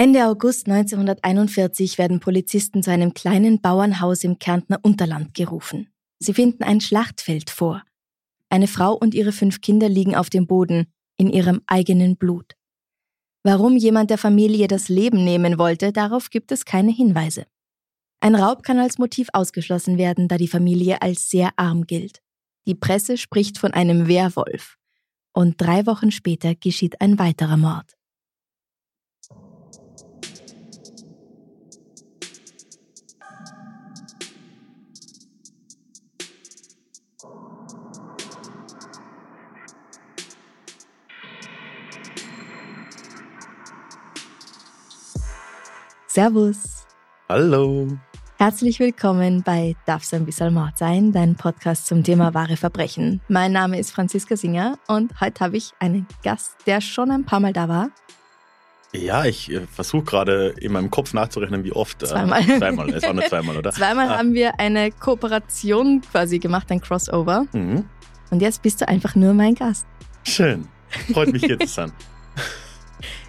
Ende August 1941 werden Polizisten zu einem kleinen Bauernhaus im Kärntner Unterland gerufen. Sie finden ein Schlachtfeld vor. Eine Frau und ihre fünf Kinder liegen auf dem Boden, in ihrem eigenen Blut. Warum jemand der Familie das Leben nehmen wollte, darauf gibt es keine Hinweise. Ein Raub kann als Motiv ausgeschlossen werden, da die Familie als sehr arm gilt. Die Presse spricht von einem Werwolf. Und drei Wochen später geschieht ein weiterer Mord. Servus. Hallo. Herzlich willkommen bei Darf's ein bisschen Mord sein, dein Podcast zum Thema wahre Verbrechen. Mein Name ist Franziska Singer und heute habe ich einen Gast, der schon ein paar Mal da war. Ja, ich äh, versuche gerade in meinem Kopf nachzurechnen, wie oft. Zweimal. Äh, zweimal, es war nur zweimal, oder? Zweimal Ah. haben wir eine Kooperation quasi gemacht, ein Crossover. Mhm. Und jetzt bist du einfach nur mein Gast. Schön. Freut mich hier zu sein.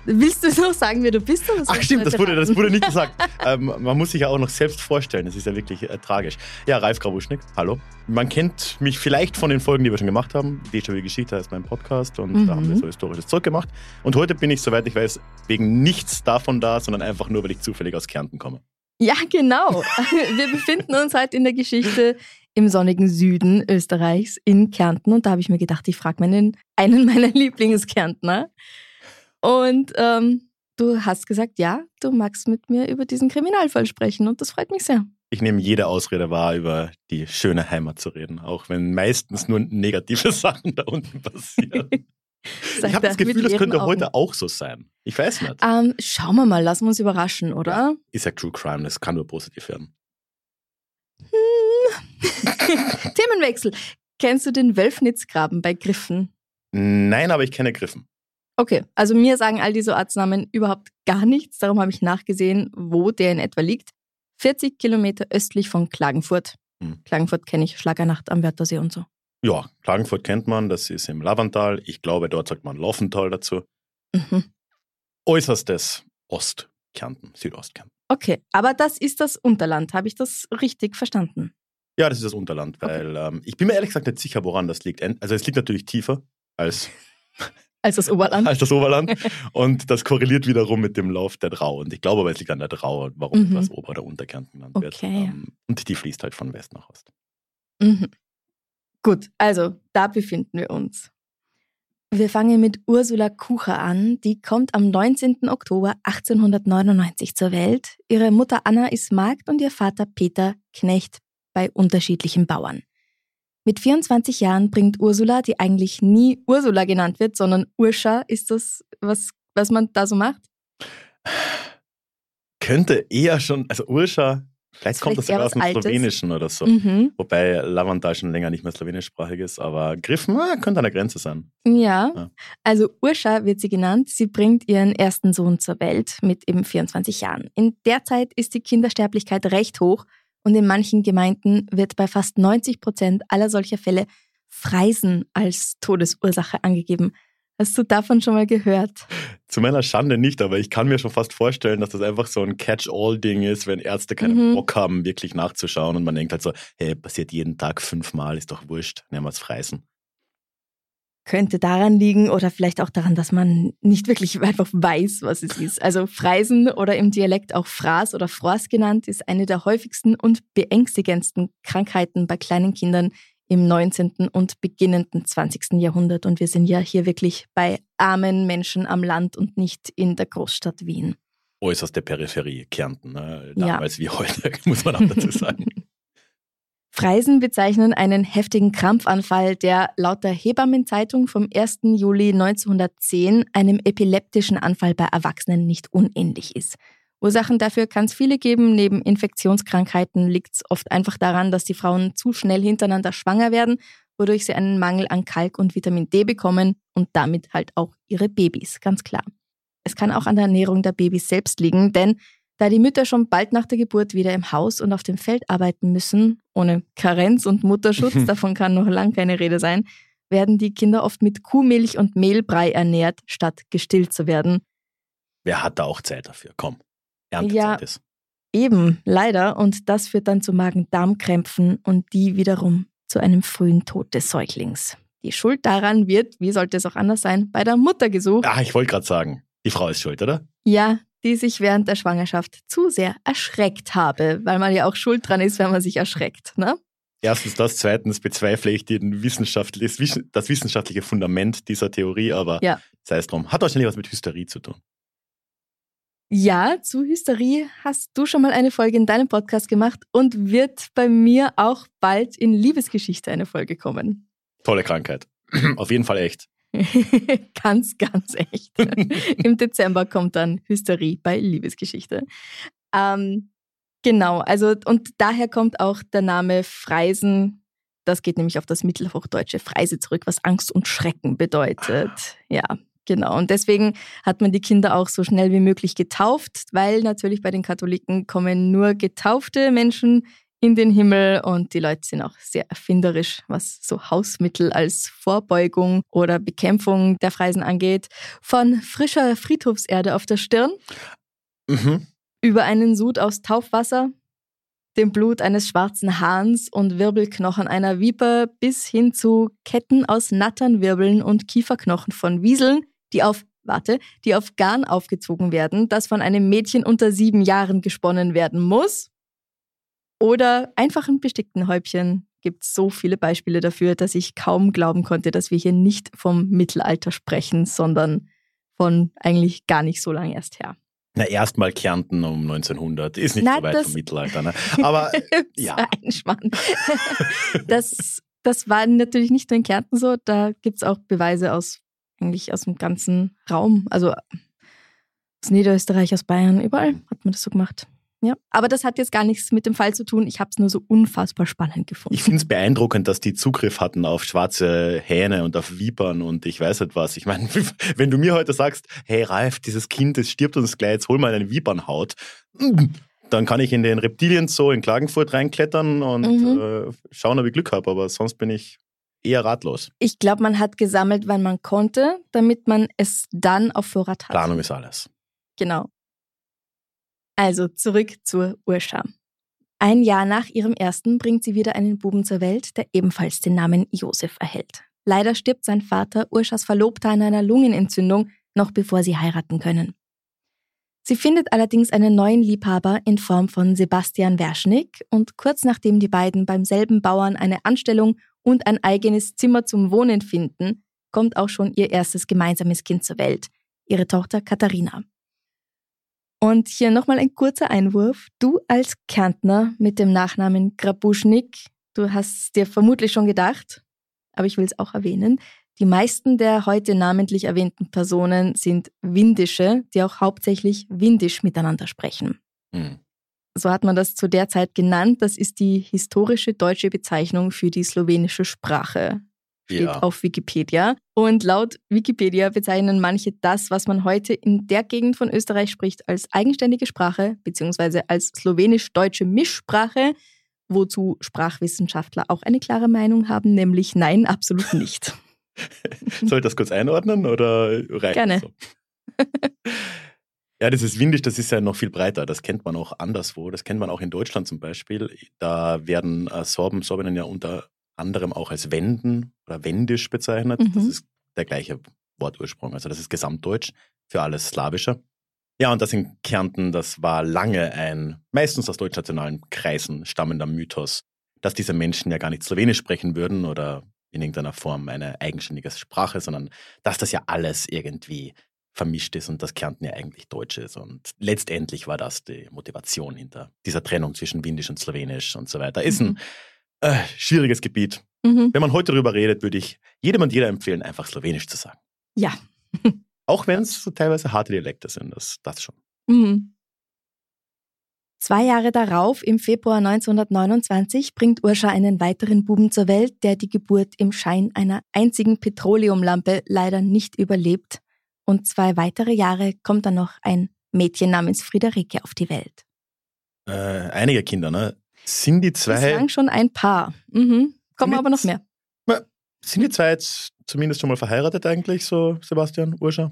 Willst du noch sagen, wer du bist? Oder Ach stimmt, das wurde, das wurde nicht gesagt. ähm, man muss sich ja auch noch selbst vorstellen. Das ist ja wirklich äh, tragisch. Ja, Ralf Grabuschnik, hallo. Man kennt mich vielleicht von den Folgen, die wir schon gemacht haben. Déjà-vu Geschichte heißt mein Podcast und Mhm. da haben wir so historisches Zeug gemacht. Und heute bin ich, soweit ich weiß, wegen nichts davon da, sondern einfach nur, weil ich zufällig aus Kärnten komme. Ja, genau. Wir befinden uns heute in der Geschichte im sonnigen Süden Österreichs in Kärnten. Und da habe ich mir gedacht, ich frage meinen, einen meiner Lieblingskärntner. Und ähm, du hast gesagt, ja, du magst mit mir über diesen Kriminalfall sprechen. Und das freut mich sehr. Ich nehme jede Ausrede wahr, über die schöne Heimat zu reden, auch wenn meistens nur negative Sachen da unten passieren. Ich habe das Gefühl, das könnte Augen. heute auch so sein. Ich weiß nicht. Ähm, schauen wir mal, lassen wir uns überraschen, oder? Ist ja True Crime, das kann nur positiv werden. Hm. Themenwechsel. Kennst du den Wölfnitzgraben bei Griffen? Nein, aber ich kenne Griffen. Okay, also mir sagen all diese Ortsnamen überhaupt gar nichts. Darum habe ich nachgesehen, wo der in etwa liegt. 40 Kilometer östlich von Klagenfurt. Hm. Klagenfurt kenne ich, Schlagernacht am Wörthersee und so. Ja, Klagenfurt kennt man, das ist im Lavantal. Ich glaube, dort sagt man Laufental dazu. Mhm. Äußerstes Ostkärnten, Südostkärnten. Okay, aber das ist das Unterland. Habe ich das richtig verstanden? Ja, das ist das Unterland, weil ähm, ich bin mir ehrlich gesagt nicht sicher, woran das liegt. Also es liegt natürlich tiefer als, Als das Oberland? als das Oberland und das korreliert wiederum mit dem Lauf der Drau. Und ich glaube aber, es liegt an der Drau, warum Mhm. das Ober- oder Unterkärnten genannt wird. Okay. Ähm, und die fließt halt von West nach Ost. Mhm. Gut, also da befinden wir uns. Wir fangen mit Ursula Kucher an. Die kommt am 19. Oktober 1899 zur Welt. Ihre Mutter Anna ist Magd und ihr Vater Peter Knecht bei unterschiedlichen Bauern. Mit 24 Jahren bringt Ursula, die eigentlich nie Ursula genannt wird, sondern Urscha, ist das, was, was man da so macht? Könnte eher schon, also Urscha, vielleicht Ist kommt das vielleicht sogar aus dem Altes. Slowenischen oder so. Mhm. Wobei Lavantal schon länger nicht mehr slowenischsprachig ist, aber Griffen ah, könnte an der Grenze sein. Ja. Ja. also Urscha wird sie genannt. Sie bringt ihren ersten Sohn zur Welt mit eben 24 Jahren. In der Zeit ist die Kindersterblichkeit recht hoch und in manchen Gemeinden wird bei fast 90 Prozent aller solcher Fälle Freisen als Todesursache angegeben. Hast du davon schon mal gehört? Zu meiner Schande nicht, aber ich kann mir schon fast vorstellen, dass das einfach so ein Catch-all-Ding ist, wenn Ärzte keinen Mhm. Bock haben, wirklich nachzuschauen und man denkt halt so, hey, passiert jeden Tag fünfmal, ist doch wurscht, nehmen wir es Freisen. Könnte daran liegen oder vielleicht auch daran, dass man nicht wirklich einfach weiß, was es ist. Also Freisen oder im Dialekt auch Fraß oder Frost genannt, ist eine der häufigsten und beängstigendsten Krankheiten bei kleinen Kindern im 19. und beginnenden 20. Jahrhundert. Und wir sind ja hier wirklich bei armen Menschen am Land und nicht in der Großstadt Wien. Äußerste Peripherie, Kärnten, ne? Ja. damals wie heute, muss man auch dazu sagen. Freisen bezeichnen einen heftigen Krampfanfall, der laut der Hebammenzeitung vom 1. Juli 1910 einem epileptischen Anfall bei Erwachsenen nicht unähnlich ist. Ursachen dafür kann es viele geben. Neben Infektionskrankheiten liegt es oft einfach daran, dass die Frauen zu schnell hintereinander schwanger werden, wodurch sie einen Mangel an Kalk und Vitamin D bekommen und damit halt auch ihre Babys, ganz klar. Es kann auch an der Ernährung der Babys selbst liegen, denn da die Mütter schon bald nach der Geburt wieder im Haus und auf dem Feld arbeiten müssen, ohne Karenz und Mutterschutz, davon kann noch lang keine Rede sein, werden die Kinder oft mit Kuhmilch und Mehlbrei ernährt, statt gestillt zu werden. Wer hat da auch Zeit dafür? Komm, Erntezeit Ja. ist. Eben, leider. Und das führt dann zu Magen-Darm-Krämpfen und die wiederum zu einem frühen Tod des Säuglings. Die Schuld daran wird, wie sollte es auch anders sein, bei der Mutter gesucht. Ah, ich wollte gerade sagen, die Frau ist schuld, oder? Ja, die sich während der Schwangerschaft zu sehr erschreckt habe, weil man ja auch schuld dran ist, wenn man sich erschreckt. Ne? Erstens das, zweitens bezweifle ich den wissenschaftlich, das wissenschaftliche Fundament dieser Theorie, aber Ja. sei es drum. Hat wahrscheinlich was mit Hysterie zu tun. Ja, zu Hysterie hast du schon mal eine Folge in deinem Podcast gemacht und wird bei mir auch bald in Liebesgeschichte eine Folge kommen. Tolle Krankheit. Auf jeden Fall echt. ganz, ganz echt. Im Dezember kommt dann Hysterie bei Liebesgeschichte. Ähm, genau, also und daher kommt auch der Name Freisen. Das geht nämlich auf das mittelhochdeutsche Freise zurück, was Angst und Schrecken bedeutet. Ja, genau. Und deswegen hat man die Kinder auch so schnell wie möglich getauft, weil natürlich bei den Katholiken kommen nur getaufte Menschen in den Himmel und die Leute sind auch sehr erfinderisch, was so Hausmittel als Vorbeugung oder Bekämpfung der Freisen angeht. Von frischer Friedhofserde auf der Stirn Mhm. über einen Sud aus Taufwasser, dem Blut eines schwarzen Hahns und Wirbelknochen einer Viper bis hin zu Ketten aus Natternwirbeln und Kieferknochen von Wieseln, die auf, warte, die auf Garn aufgezogen werden, das von einem Mädchen unter sieben Jahren gesponnen werden muss. Oder einfachen bestickten Häubchen gibt es so viele Beispiele dafür, dass ich kaum glauben konnte, dass wir hier nicht vom Mittelalter sprechen, sondern von eigentlich gar nicht so lange erst her. Na, erstmal Kärnten um 1900. Ist nicht Na, so weit vom Mittelalter. Ne? Aber ja. das, das war natürlich nicht nur in Kärnten so, da gibt es auch Beweise aus eigentlich aus dem ganzen Raum. Also aus Niederösterreich, aus Bayern, überall hat man das so gemacht. Ja. Aber das hat jetzt gar nichts mit dem Fall zu tun. Ich habe es nur so unfassbar spannend gefunden. ich finde es beeindruckend, dass die Zugriff hatten auf schwarze Hähne und auf Vipern und ich weiß nicht was. Ich meine, wenn du mir heute sagst, hey Ralf, dieses Kind, das stirbt uns gleich, jetzt hol mal eine Vipernhaut, dann kann ich in den Reptilien-Zoo in Klagenfurt reinklettern und Mhm. äh, schauen, ob ich Glück habe. Aber sonst bin ich eher ratlos. Ich glaube, man hat gesammelt, wann man konnte, damit man es dann auf Vorrat hat. Planung ist alles. Genau. Also zurück zur Urscha. Ein Jahr nach ihrem ersten bringt sie wieder einen Buben zur Welt, der ebenfalls den Namen Josef erhält. Leider stirbt sein Vater, Urschas Verlobter, an einer Lungenentzündung, noch bevor sie heiraten können. Sie findet allerdings einen neuen Liebhaber in Form von Sebastian Werschnick und kurz nachdem die beiden beim selben Bauern eine Anstellung und ein eigenes Zimmer zum Wohnen finden, kommt auch schon ihr erstes gemeinsames Kind zur Welt, ihre Tochter Katharina. Und hier nochmal ein kurzer Einwurf. Du als Kärntner mit dem Nachnamen Grabuschnik, du hast dir vermutlich schon gedacht, aber ich will es auch erwähnen, die meisten der heute namentlich erwähnten Personen sind Windische, die auch hauptsächlich Windisch miteinander sprechen. Hm. So hat man das zu der Zeit genannt. Das ist die historische deutsche Bezeichnung für die slowenische Sprache. Steht Ja. auf Wikipedia. Und laut Wikipedia bezeichnen manche das, was man heute in der Gegend von Österreich spricht, als eigenständige Sprache beziehungsweise als slowenisch-deutsche Mischsprache, wozu Sprachwissenschaftler auch eine klare Meinung haben, nämlich nein, absolut nicht. Soll ich das kurz einordnen oder reicht Gerne. das so? Ja, dieses Windisch, das ist ja noch viel breiter. Das kennt man auch anderswo. Das kennt man auch in Deutschland zum Beispiel. Da werden äh, Sorben, Sorbinnen ja unter anderem auch als Wenden oder Wendisch bezeichnet. Mhm. Das ist der gleiche Wortursprung. Also das ist Gesamtdeutsch für alles Slawische. Ja, und das in Kärnten, das war lange ein, meistens aus deutschnationalen Kreisen stammender Mythos, dass diese Menschen ja gar nicht Slowenisch sprechen würden oder in irgendeiner Form eine eigenständige Sprache, sondern dass das ja alles irgendwie vermischt ist und das Kärnten ja eigentlich Deutsch ist. Und letztendlich war das die Motivation hinter dieser Trennung zwischen Windisch und Slowenisch und so weiter. Ist ein Mhm. Äh, schwieriges Gebiet. Mhm. Wenn man heute darüber redet, würde ich jedem und jeder empfehlen, einfach Slowenisch zu sagen. Ja. Auch wenn es so teilweise harte Dialekte sind, das, das schon. Mhm. Zwei Jahre darauf, im Februar 1929, bringt Urscha einen weiteren Buben zur Welt, der die Geburt im Schein einer einzigen Petroleumlampe leider nicht überlebt. Und zwei weitere Jahre kommt dann noch ein Mädchen namens Friederike auf die Welt. Äh, einige Kinder, ne? Sind die zwei. Bislang schon ein Paar. Mhm. Kommen aber noch mehr. Sind die zwei jetzt zumindest schon mal verheiratet eigentlich, so Sebastian Urscha?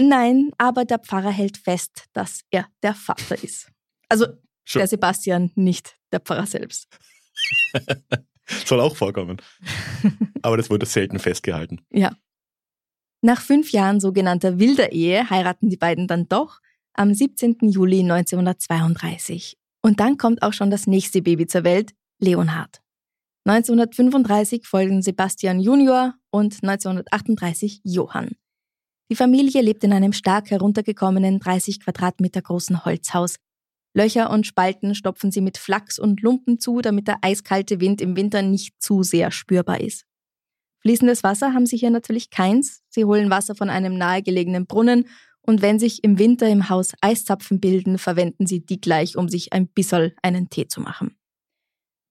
Nein, aber der Pfarrer hält fest, dass er der Vater ist. Also Schon. der Sebastian, nicht der Pfarrer selbst. Soll auch vorkommen. Aber das wurde selten festgehalten. Ja. Nach fünf Jahren sogenannter wilder Ehe heiraten die beiden dann doch am 17. Juli 1932. Und dann kommt auch schon das nächste Baby zur Welt, Leonhard. 1935 folgen Sebastian Junior und 1938 Johann. Die Familie lebt in einem stark heruntergekommenen 30 Quadratmeter großen Holzhaus. Löcher und Spalten stopfen sie mit Flachs und Lumpen zu, damit der eiskalte Wind im Winter nicht zu sehr spürbar ist. Fließendes Wasser haben sie hier natürlich keins. Sie holen Wasser von einem nahegelegenen Brunnen und wenn sich im Winter im Haus Eiszapfen bilden, verwenden sie die gleich, um sich ein bisserl einen Tee zu machen.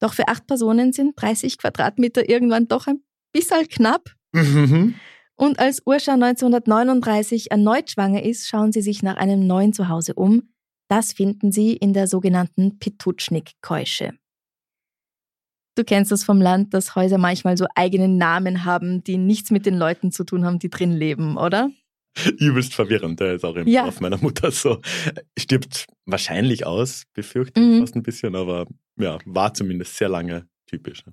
Doch für acht Personen sind 30 Quadratmeter irgendwann doch ein bisserl knapp. Mhm. Und als Urscha 1939 erneut schwanger ist, schauen sie sich nach einem neuen Zuhause um. Das finden sie in der sogenannten Petutschnik-Keusche. Du kennst das vom Land, dass Häuser manchmal so eigene Namen haben, die nichts mit den Leuten zu tun haben, die drin leben, oder? Übelst verwirrend, der ist auch im Ja. Dorf meiner Mutter so. Stirbt wahrscheinlich aus, befürchte ich Mhm. fast ein bisschen, aber ja, war zumindest sehr lange typisch.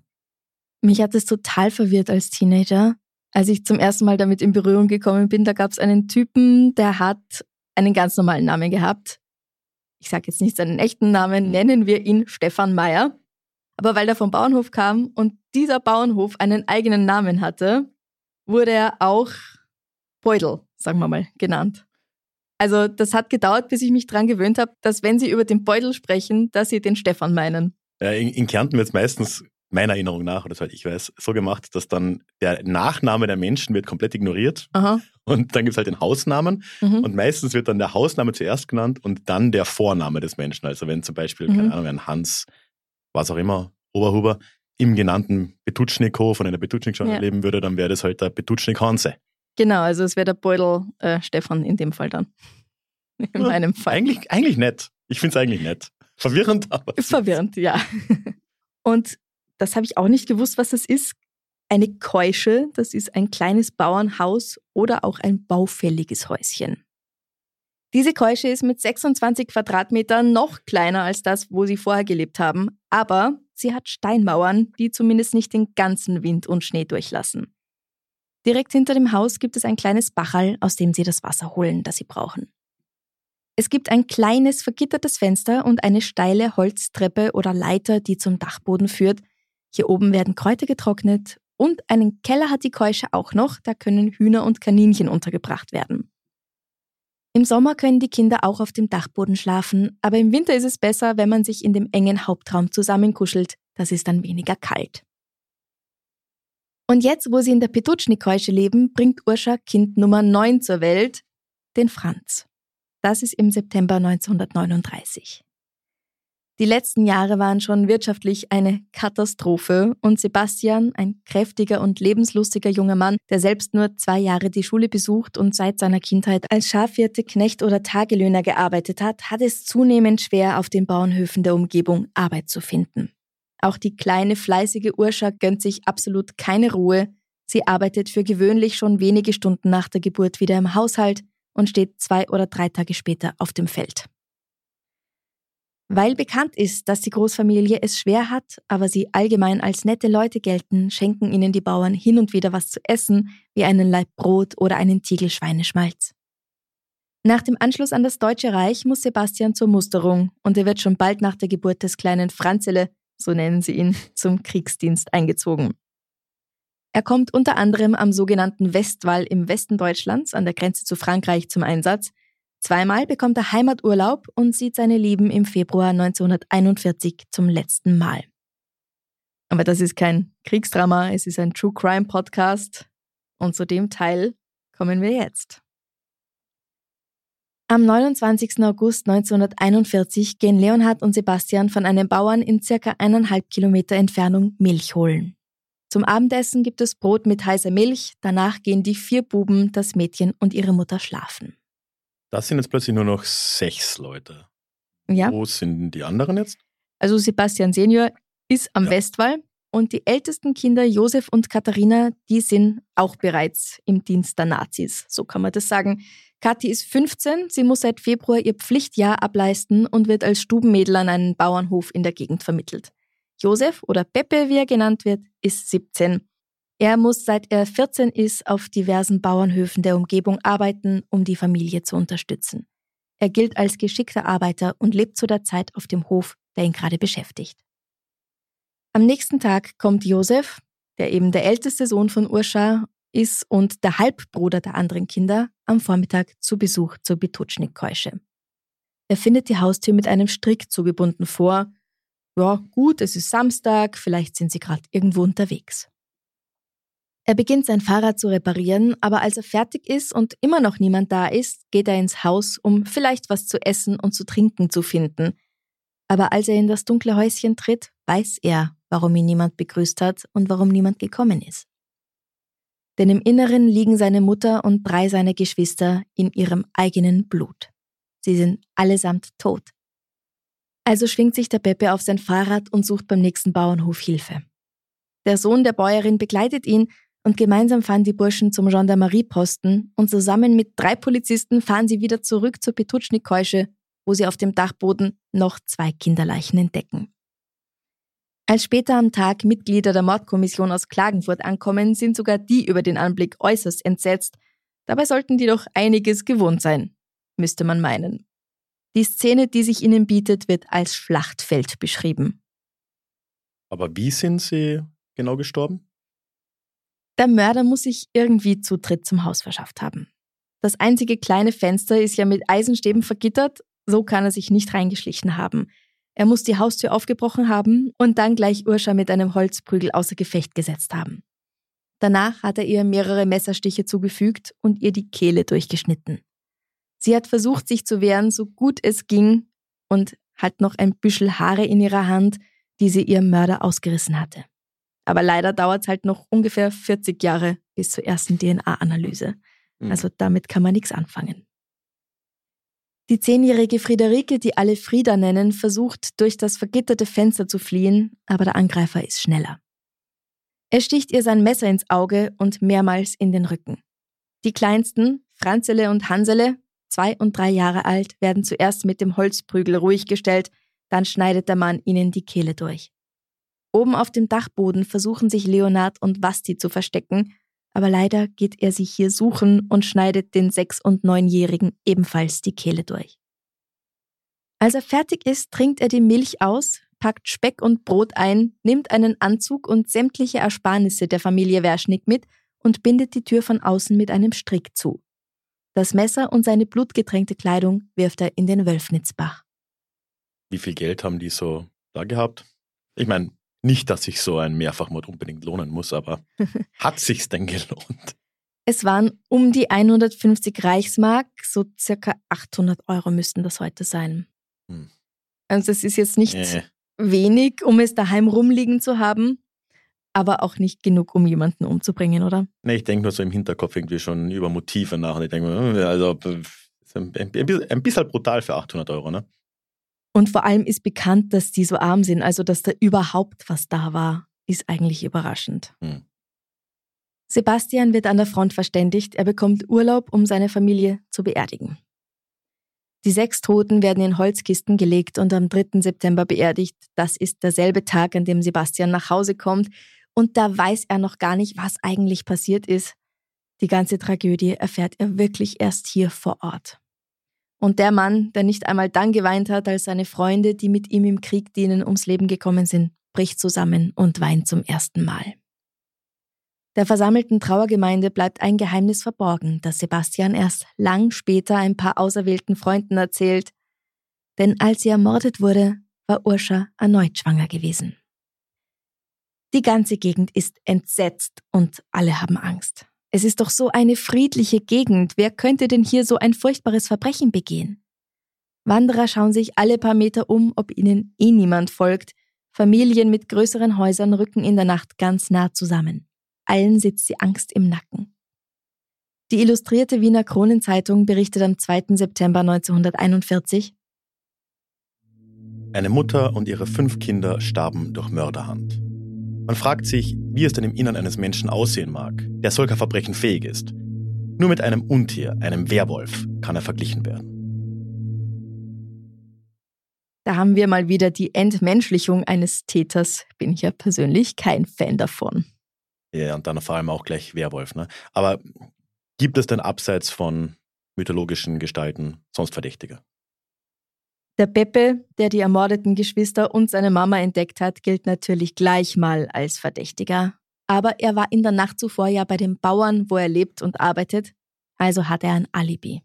Mich hat es total verwirrt als Teenager. Als ich zum ersten Mal damit in Berührung gekommen bin, da gab es einen Typen, der hat einen ganz normalen Namen gehabt. Ich sage jetzt nicht seinen echten Namen, nennen wir ihn Stefan Meyer. Aber weil er vom Bauernhof kam und dieser Bauernhof einen eigenen Namen hatte, wurde er auch Beutel, sagen wir mal, genannt. Also das hat gedauert, bis ich mich dran gewöhnt habe, dass wenn sie über den Beutel sprechen, dass sie den Stefan meinen. Ja, in, in Kärnten wird es meistens, meiner Erinnerung nach, oder soweit ich weiß, so gemacht, dass dann der Nachname der Menschen wird komplett ignoriert Aha. und dann gibt es halt den Hausnamen Mhm. und meistens wird dann der Hausname zuerst genannt und dann der Vorname des Menschen. Also wenn zum Beispiel, Mhm. keine Ahnung, ein Hans, was auch immer, Oberhuber, im genannten Betutschnikhof von einer Betutschnik schon Ja. leben würde, dann wäre das halt der Betutschnik Hanse. Genau, also es wäre der Beutel äh, Stefan in dem Fall dann. In Ja, meinem Fall. Eigentlich, eigentlich nett. Ich finde es eigentlich nett. Verwirrend, aber. Verwirrend, ja. Und das habe ich auch nicht gewusst, was das ist. Eine Keusche, das ist ein kleines Bauernhaus oder auch ein baufälliges Häuschen. Diese Keusche ist mit 26 Quadratmetern noch kleiner als das, wo sie vorher gelebt haben, aber sie hat Steinmauern, die zumindest nicht den ganzen Wind und Schnee durchlassen. Direkt hinter dem Haus gibt es ein kleines Bachal, aus dem sie das Wasser holen, das sie brauchen. Es gibt ein kleines vergittertes Fenster und eine steile Holztreppe oder Leiter, die zum Dachboden führt. Hier oben werden Kräuter getrocknet und einen Keller hat die Keusche auch noch, da können Hühner und Kaninchen untergebracht werden. Im Sommer können die Kinder auch auf dem Dachboden schlafen, aber im Winter ist es besser, wenn man sich in dem engen Hauptraum zusammenkuschelt, das ist dann weniger kalt. Und jetzt, wo sie in der Petutschnik-Keusche leben, bringt Urscha Kind Nummer 9 zur Welt, den Franz. Das ist im September 1939. Die letzten Jahre waren schon wirtschaftlich eine Katastrophe und Sebastian, ein kräftiger und lebenslustiger junger Mann, der selbst nur zwei Jahre die Schule besucht und seit seiner Kindheit als Schafhirte, Knecht oder Tagelöhner gearbeitet hat, hat es zunehmend schwer, auf den Bauernhöfen der Umgebung Arbeit zu finden. Auch die kleine, fleißige Urscha gönnt sich absolut keine Ruhe. Sie arbeitet für gewöhnlich schon wenige Stunden nach der Geburt wieder im Haushalt und steht zwei oder drei Tage später auf dem Feld. Weil bekannt ist, dass die Großfamilie es schwer hat, aber sie allgemein als nette Leute gelten, schenken ihnen die Bauern hin und wieder was zu essen, wie einen Laib Brot oder einen Tiegel Schweineschmalz. Nach dem Anschluss an das Deutsche Reich muss Sebastian zur Musterung und er wird schon bald nach der Geburt des kleinen Franzele, so nennen sie ihn, zum Kriegsdienst eingezogen. Er kommt unter anderem am sogenannten Westwall im Westen Deutschlands an der Grenze zu Frankreich zum Einsatz. Zweimal bekommt er Heimaturlaub und sieht seine Lieben im Februar 1941 zum letzten Mal. Aber das ist kein Kriegsdrama, es ist ein True Crime Podcast. Und zu dem Teil kommen wir jetzt. Am 29. August 1941 gehen Leonhard und Sebastian von einem Bauern in circa eineinhalb Kilometer Entfernung Milch holen. Zum Abendessen gibt es Brot mit heißer Milch, danach gehen die vier Buben, das Mädchen und ihre Mutter schlafen. Das sind jetzt plötzlich nur noch sechs Leute. Ja. Wo sind die anderen jetzt? Also Sebastian Senior ist am Ja. Westwall und die ältesten Kinder Josef und Katharina, die sind auch bereits im Dienst der Nazis, so kann man das sagen. Kathi ist 15, sie muss seit Februar ihr Pflichtjahr ableisten und wird als Stubenmädel an einen Bauernhof in der Gegend vermittelt. Josef oder Pepe, wie er genannt wird, ist 17. Er muss seit er 14 ist auf diversen Bauernhöfen der Umgebung arbeiten, um die Familie zu unterstützen. Er gilt als geschickter Arbeiter und lebt zu der Zeit auf dem Hof, der ihn gerade beschäftigt. Am nächsten Tag kommt Josef, der eben der älteste Sohn von Urscha ist und der Halbbruder der anderen Kinder, am Vormittag zu Besuch zur Betutschnik-Keusche. Er findet die Haustür mit einem Strick zugebunden vor. Ja, gut, es ist Samstag, vielleicht sind sie gerade irgendwo unterwegs. Er beginnt sein Fahrrad zu reparieren, aber als er fertig ist und immer noch niemand da ist, geht er ins Haus, um vielleicht was zu essen und zu trinken zu finden. Aber als er in das dunkle Häuschen tritt, weiß er, warum ihn niemand begrüßt hat und warum niemand gekommen ist. Denn im Inneren liegen seine Mutter und drei seiner Geschwister in ihrem eigenen Blut. Sie sind allesamt tot. Also schwingt sich der Pepe auf sein Fahrrad und sucht beim nächsten Bauernhof Hilfe. Der Sohn der Bäuerin begleitet ihn und gemeinsam fahren die Burschen zum Gendarmerieposten und zusammen mit drei Polizisten fahren sie wieder zurück zur Petutschnik-Keusche, wo sie auf dem Dachboden noch zwei Kinderleichen entdecken. Als später am Tag Mitglieder der Mordkommission aus Klagenfurt ankommen, sind sogar die über den Anblick äußerst entsetzt. Dabei sollten die doch einiges gewohnt sein, müsste man meinen. Die Szene, die sich ihnen bietet, wird als Schlachtfeld beschrieben. Aber wie sind sie genau gestorben? Der Mörder muss sich irgendwie Zutritt zum Haus verschafft haben. Das einzige kleine Fenster ist ja mit Eisenstäben vergittert, so kann er sich nicht reingeschlichen haben. Er muss die Haustür aufgebrochen haben und dann gleich Urscha mit einem Holzprügel außer Gefecht gesetzt haben. Danach hat er ihr mehrere Messerstiche zugefügt und ihr die Kehle durchgeschnitten. Sie hat versucht, sich zu wehren, so gut es ging, und hat noch ein Büschel Haare in ihrer Hand, die sie ihrem Mörder ausgerissen hatte. Aber leider dauert es halt noch ungefähr 40 Jahre bis zur ersten DNA-Analyse. Hm. Also damit kann man nichts anfangen. Die zehnjährige Friederike, die alle Frieda nennen, versucht, durch das vergitterte Fenster zu fliehen, aber der Angreifer ist schneller. Er sticht ihr sein Messer ins Auge und mehrmals in den Rücken. Die kleinsten, Franzele und Hansele, zwei und drei Jahre alt, werden zuerst mit dem Holzprügel ruhig gestellt, dann schneidet der Mann ihnen die Kehle durch. Oben auf dem Dachboden versuchen sich Leonard und Vasti zu verstecken, aber leider geht er sie hier suchen und schneidet den sechs- und neunjährigen ebenfalls die Kehle durch. Als er fertig ist, trinkt er die Milch aus, packt Speck und Brot ein, nimmt einen Anzug und sämtliche Ersparnisse der Familie Werschnick mit und bindet die Tür von außen mit einem Strick zu. Das Messer und seine blutgetränkte Kleidung wirft er in den Wölfnitzbach. Wie viel Geld haben die so da gehabt? Ich meine, nicht, dass sich so ein Mehrfachmord unbedingt lohnen muss, aber hat sich's denn gelohnt? Es waren um die 150 Reichsmark, so circa 800 Euro müssten das heute sein. Hm. Also es ist jetzt nicht Äh, wenig, um es daheim rumliegen zu haben, aber auch nicht genug, um jemanden umzubringen, oder? nee, ich denke nur so im Hinterkopf irgendwie schon über Motive nach und ich denke mir, äh, also ein bisschen brutal für 800 Euro, ne? Und vor allem ist bekannt, dass die so arm sind, also dass da überhaupt was da war, ist eigentlich überraschend. Hm. Sebastian wird an der Front verständigt, er bekommt Urlaub, um seine Familie zu beerdigen. Die sechs Toten werden in Holzkisten gelegt und am 3. September beerdigt. Das ist derselbe Tag, an dem Sebastian nach Hause kommt. Und da weiß er noch gar nicht, was eigentlich passiert ist. Die ganze Tragödie erfährt er wirklich erst hier vor Ort. Und der Mann, der nicht einmal dann geweint hat, als seine Freunde, die mit ihm im Krieg dienen, ums Leben gekommen sind, bricht zusammen und weint zum ersten Mal. Der versammelten Trauergemeinde bleibt ein Geheimnis verborgen, das Sebastian erst lang später ein paar auserwählten Freunden erzählt. Denn als sie ermordet wurde, war Urscha erneut schwanger gewesen. Die ganze Gegend ist entsetzt und alle haben Angst. Es ist doch so eine friedliche Gegend. Wer könnte denn hier so ein furchtbares Verbrechen begehen? Wanderer schauen sich alle paar Meter um, ob ihnen eh niemand folgt. Familien mit größeren Häusern rücken in der Nacht ganz nah zusammen. Allen sitzt die Angst im Nacken. Die illustrierte Wiener Kronenzeitung berichtet am 2. September 1941 Eine Mutter und ihre fünf Kinder starben durch Mörderhand. Man fragt sich, wie es denn im Innern eines Menschen aussehen mag, der solcher Verbrechen fähig ist. Nur mit einem Untier, einem Werwolf, kann er verglichen werden. Da haben wir mal wieder die Entmenschlichung eines Täters. Bin ich ja persönlich kein Fan davon. Ja, und dann vor allem auch gleich Werwolf. Ne? Aber gibt es denn abseits von mythologischen Gestalten sonst Verdächtige? Der Pepe, der die ermordeten Geschwister und seine Mama entdeckt hat, gilt natürlich gleich mal als Verdächtiger. Aber er war in der Nacht zuvor ja bei den Bauern, wo er lebt und arbeitet, also hat er ein Alibi.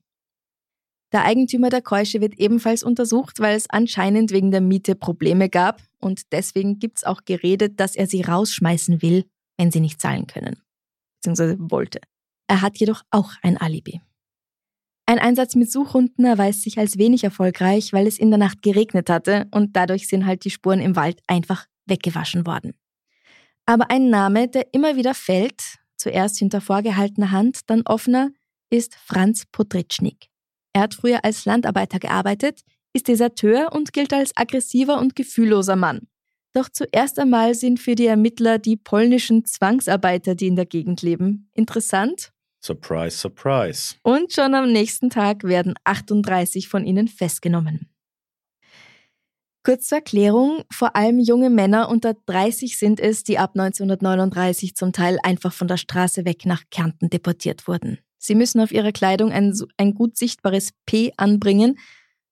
Der Eigentümer der Keusche wird ebenfalls untersucht, weil es anscheinend wegen der Miete Probleme gab und deswegen gibt's auch geredet, dass er sie rausschmeißen will, wenn sie nicht zahlen können. Beziehungsweise wollte. Er hat jedoch auch ein Alibi. Ein Einsatz mit Suchhunden erweist sich als wenig erfolgreich, weil es in der Nacht geregnet hatte und dadurch sind halt die Spuren im Wald einfach weggewaschen worden. Aber ein Name, der immer wieder fällt, zuerst hinter vorgehaltener Hand, dann offener, ist Franz Potritschnik. Er hat früher als Landarbeiter gearbeitet, ist Deserteur und gilt als aggressiver und gefühlloser Mann. Doch zuerst einmal sind für die Ermittler die polnischen Zwangsarbeiter, die in der Gegend leben, interessant Surprise, surprise. und schon am nächsten Tag werden 38 von ihnen festgenommen. Kurz zur Erklärung, vor allem junge Männer unter 30 sind es, die ab 1939 zum Teil einfach von der Straße weg nach Kärnten deportiert wurden. Sie müssen auf ihrer Kleidung ein, ein gut sichtbares P anbringen,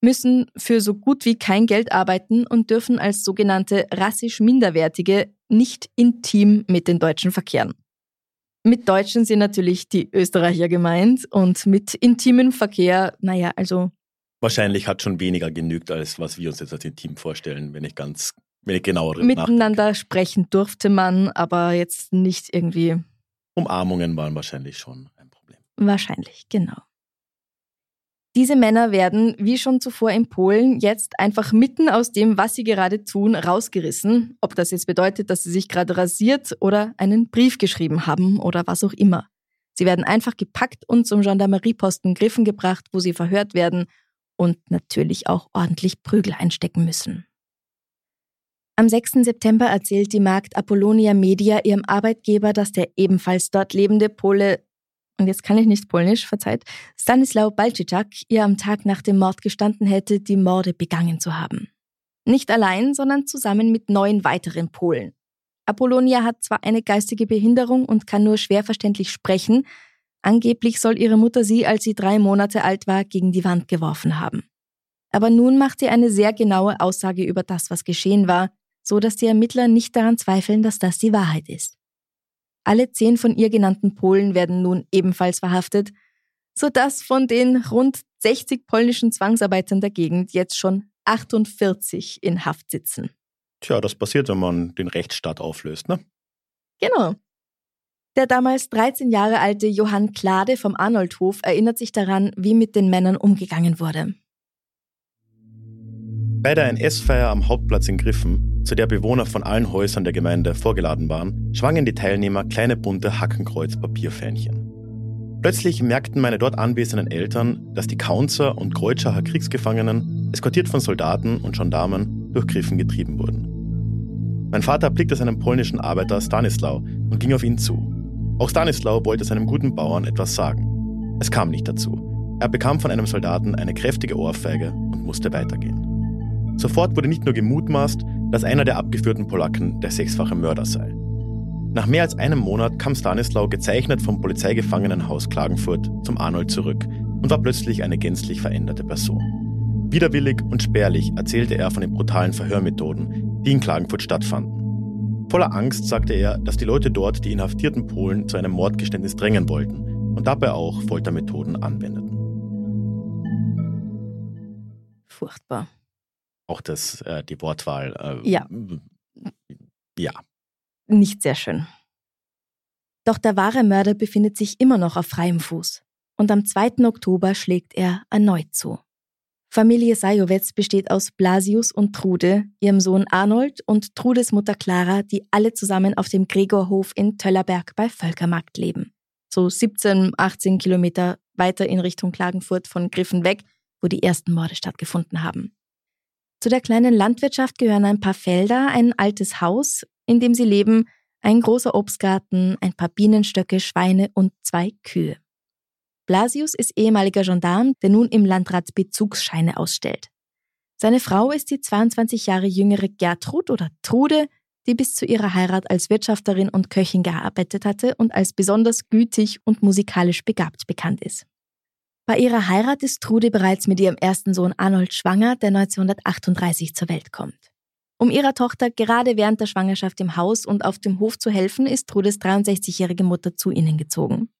müssen für so gut wie kein Geld arbeiten und dürfen als sogenannte rassisch Minderwertige nicht intim mit den Deutschen verkehren. Mit Deutschen sind natürlich die Österreicher gemeint und mit intimem Verkehr, naja, also. Wahrscheinlich hat schon weniger genügt, als was wir uns jetzt als intim vorstellen, wenn ich ganz, wenn ich genauer Miteinander nachdenke. sprechen durfte man, aber jetzt nicht irgendwie. Umarmungen waren wahrscheinlich schon ein Problem. Wahrscheinlich, genau. Diese Männer werden, wie schon zuvor in Polen, jetzt einfach mitten aus dem, was sie gerade tun, rausgerissen. Ob das jetzt bedeutet, dass sie sich gerade rasiert oder einen Brief geschrieben haben oder was auch immer. Sie werden einfach gepackt und zum Gendarmerieposten Griffen gebracht, wo sie verhört werden und natürlich auch ordentlich Prügel einstecken müssen. Am 6. September erzählt die Magd Apollonia Media ihrem Arbeitgeber, dass der ebenfalls dort lebende Pole und jetzt kann ich nicht polnisch, verzeiht, Stanislaw Balczyczak ihr am Tag nach dem Mord gestanden hätte, die Morde begangen zu haben. Nicht allein, sondern zusammen mit neun weiteren Polen. Apollonia hat zwar eine geistige Behinderung und kann nur schwer verständlich sprechen, angeblich soll ihre Mutter sie, als sie drei Monate alt war, gegen die Wand geworfen haben. Aber nun macht sie eine sehr genaue Aussage über das, was geschehen war, so dass die Ermittler nicht daran zweifeln, dass das die Wahrheit ist. Alle zehn von ihr genannten Polen werden nun ebenfalls verhaftet, sodass von den rund 60 polnischen Zwangsarbeitern der Gegend jetzt schon 48 in Haft sitzen. Tja, das passiert, wenn man den Rechtsstaat auflöst, ne? Genau. Der damals 13 Jahre alte Johann Klade vom Arnoldhof erinnert sich daran, wie mit den Männern umgegangen wurde. Bei der NS-Feier am Hauptplatz in Griffen, zu der Bewohner von allen Häusern der Gemeinde vorgeladen waren, schwangen die Teilnehmer kleine bunte Hackenkreuz-Papierfähnchen. Plötzlich merkten meine dort anwesenden Eltern, dass die Kaunzer und Kreutschacher Kriegsgefangenen, eskortiert von Soldaten und Gendarmen, durch Griffen getrieben wurden. Mein Vater blickte seinen polnischen Arbeiter Stanislau und ging auf ihn zu. Auch Stanislau wollte seinem guten Bauern etwas sagen. Es kam nicht dazu. Er bekam von einem Soldaten eine kräftige Ohrfeige und musste weitergehen. Sofort wurde nicht nur gemutmaßt, dass einer der abgeführten Polacken der sechsfache Mörder sei. Nach mehr als einem Monat kam Stanislau gezeichnet vom Polizeigefangenenhaus Klagenfurt zum Arnold zurück und war plötzlich eine gänzlich veränderte Person. Widerwillig und spärlich erzählte er von den brutalen Verhörmethoden, die in Klagenfurt stattfanden. Voller Angst sagte er, dass die Leute dort die inhaftierten Polen zu einem Mordgeständnis drängen wollten und dabei auch Foltermethoden anwendeten. Furchtbar. Auch das, äh, die Wortwahl. Äh, Ja. Ja. nicht sehr schön. Doch der wahre Mörder befindet sich immer noch auf freiem Fuß. Und am 2. Oktober schlägt er erneut zu. Familie Sajowetz besteht aus Blasius und Trude, ihrem Sohn Arnold und Trudes Mutter Clara, die alle zusammen auf dem Gregorhof in Töllerberg bei Völkermarkt leben. So 17, 18 Kilometer weiter in Richtung Klagenfurt von Griffen weg, wo die ersten Morde stattgefunden haben. Zu der kleinen Landwirtschaft gehören ein paar Felder, ein altes Haus, in dem sie leben, ein großer Obstgarten, ein paar Bienenstöcke, Schweine und zwei Kühe. Blasius ist ehemaliger Gendarm, der nun im Landrat Bezugsscheine ausstellt. Seine Frau ist die 22 Jahre jüngere Gertrud oder Trude, die bis zu ihrer Heirat als Wirtschafterin und Köchin gearbeitet hatte und als besonders gütig und musikalisch begabt bekannt ist. Bei ihrer Heirat ist Trude bereits mit ihrem ersten Sohn Arnold schwanger, der 1938 zur Welt kommt. Um ihrer Tochter gerade während der Schwangerschaft im Haus und auf dem Hof zu helfen, ist Trudes 63-jährige Mutter zu ihnen gezogen.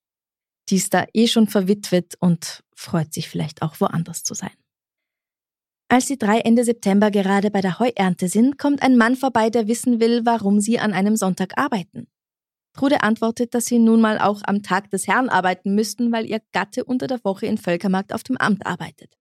Die ist da eh schon verwitwet und freut sich vielleicht auch woanders zu sein. Als die drei Ende September gerade bei der Heuernte sind, kommt ein Mann vorbei, der wissen will, warum sie an einem Sonntag arbeiten. Trude antwortet, dass sie nun mal auch am Tag des Herrn arbeiten müssten, weil ihr Gatte unter der Woche in Völkermarkt auf dem Amt arbeitet.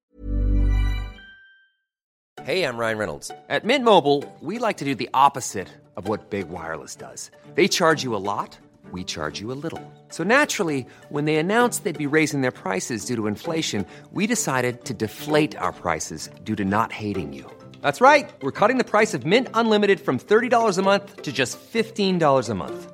Hey, I'm Ryan Reynolds. At Mint Mobile, we like to do the opposite of what Big Wireless does. They charge you a lot, we charge you a little. So naturally, when they announced they'd be raising their prices due to inflation, we decided to deflate our prices due to not hating you. That's right. We're cutting the price of Mint Unlimited from $30 a month to just $15 a month.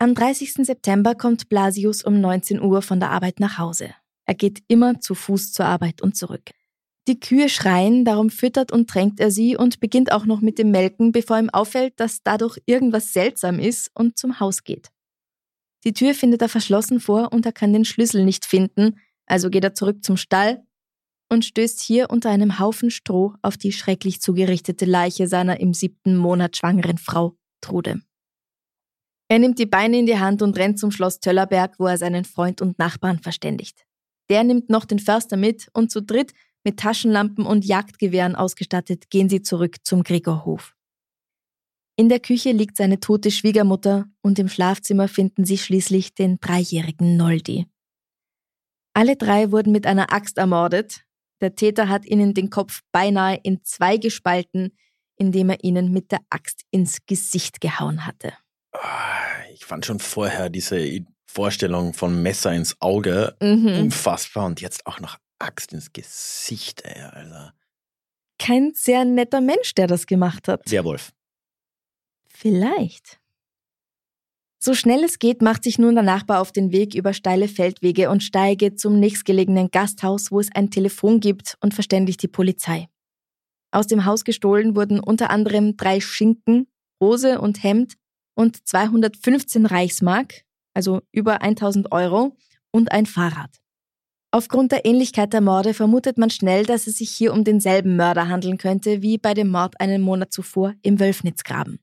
Am 30. September kommt Blasius um 19 Uhr von der Arbeit nach Hause. Er geht immer zu Fuß zur Arbeit und zurück. Die Kühe schreien, darum füttert und tränkt er sie und beginnt auch noch mit dem Melken, bevor ihm auffällt, dass dadurch irgendwas seltsam ist und zum Haus geht. Die Tür findet er verschlossen vor und er kann den Schlüssel nicht finden, also geht er zurück zum Stall und stößt hier unter einem Haufen Stroh auf die schrecklich zugerichtete Leiche seiner im siebten Monat schwangeren Frau, Trude. Er nimmt die Beine in die Hand und rennt zum Schloss Töllerberg, wo er seinen Freund und Nachbarn verständigt. Der nimmt noch den Förster mit und zu dritt, mit Taschenlampen und Jagdgewehren ausgestattet, gehen sie zurück zum Gregorhof. In der Küche liegt seine tote Schwiegermutter und im Schlafzimmer finden sie schließlich den dreijährigen Noldi. Alle drei wurden mit einer Axt ermordet. Der Täter hat ihnen den Kopf beinahe in zwei gespalten, indem er ihnen mit der Axt ins Gesicht gehauen hatte. Ich fand schon vorher diese Vorstellung von Messer ins Auge Mhm. unfassbar und jetzt auch noch Axt ins Gesicht, ey, Alter. Kein sehr netter Mensch, der das gemacht hat. Werwolf. Vielleicht. So schnell es geht, macht sich nun der Nachbar auf den Weg über steile Feldwege und Steige zum nächstgelegenen Gasthaus, wo es ein Telefon gibt und verständigt die Polizei. Aus dem Haus gestohlen wurden unter anderem drei Schinken, Hose und Hemd und 215 Reichsmark, also über 1000 Euro, und ein Fahrrad. Aufgrund der Ähnlichkeit der Morde vermutet man schnell, dass es sich hier um denselben Mörder handeln könnte wie bei dem Mord einen Monat zuvor im Wölfnitzgraben.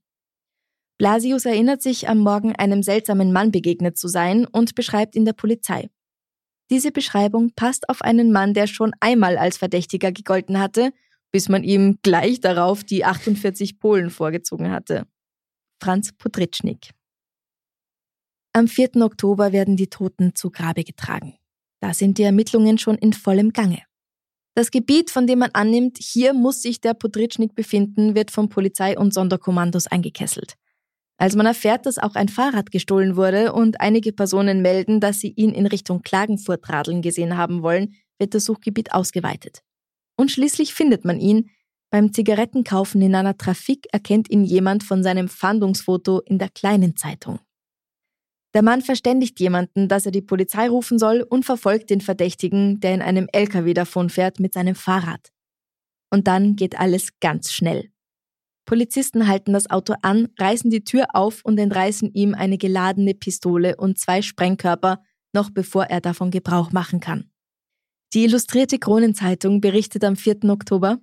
Blasius erinnert sich, am Morgen einem seltsamen Mann begegnet zu sein und beschreibt ihn der Polizei. Diese Beschreibung passt auf einen Mann, der schon einmal als Verdächtiger gegolten hatte, bis man ihm gleich darauf die 48 Polen vorgezogen hatte. Franz Podritschnik. Am 4. Oktober werden die Toten zu Grabe getragen. Da sind die Ermittlungen schon in vollem Gange. Das Gebiet, von dem man annimmt, hier muss sich der Podritschnik befinden, wird von Polizei und Sonderkommandos eingekesselt. Als man erfährt, dass auch ein Fahrrad gestohlen wurde und einige Personen melden, dass sie ihn in Richtung Klagenfurt radeln gesehen haben wollen, wird das Suchgebiet ausgeweitet. Und schließlich findet man ihn. Beim Zigarettenkaufen in einer Trafik erkennt ihn jemand von seinem Fahndungsfoto in der kleinen Zeitung. Der Mann verständigt jemanden, dass er die Polizei rufen soll und verfolgt den Verdächtigen, der in einem LKW davonfährt mit seinem Fahrrad. Und dann geht alles ganz schnell. Polizisten halten das Auto an, reißen die Tür auf und entreißen ihm eine geladene Pistole und zwei Sprengkörper, noch bevor er davon Gebrauch machen kann. Die illustrierte Kronenzeitung berichtet am 4. Oktober,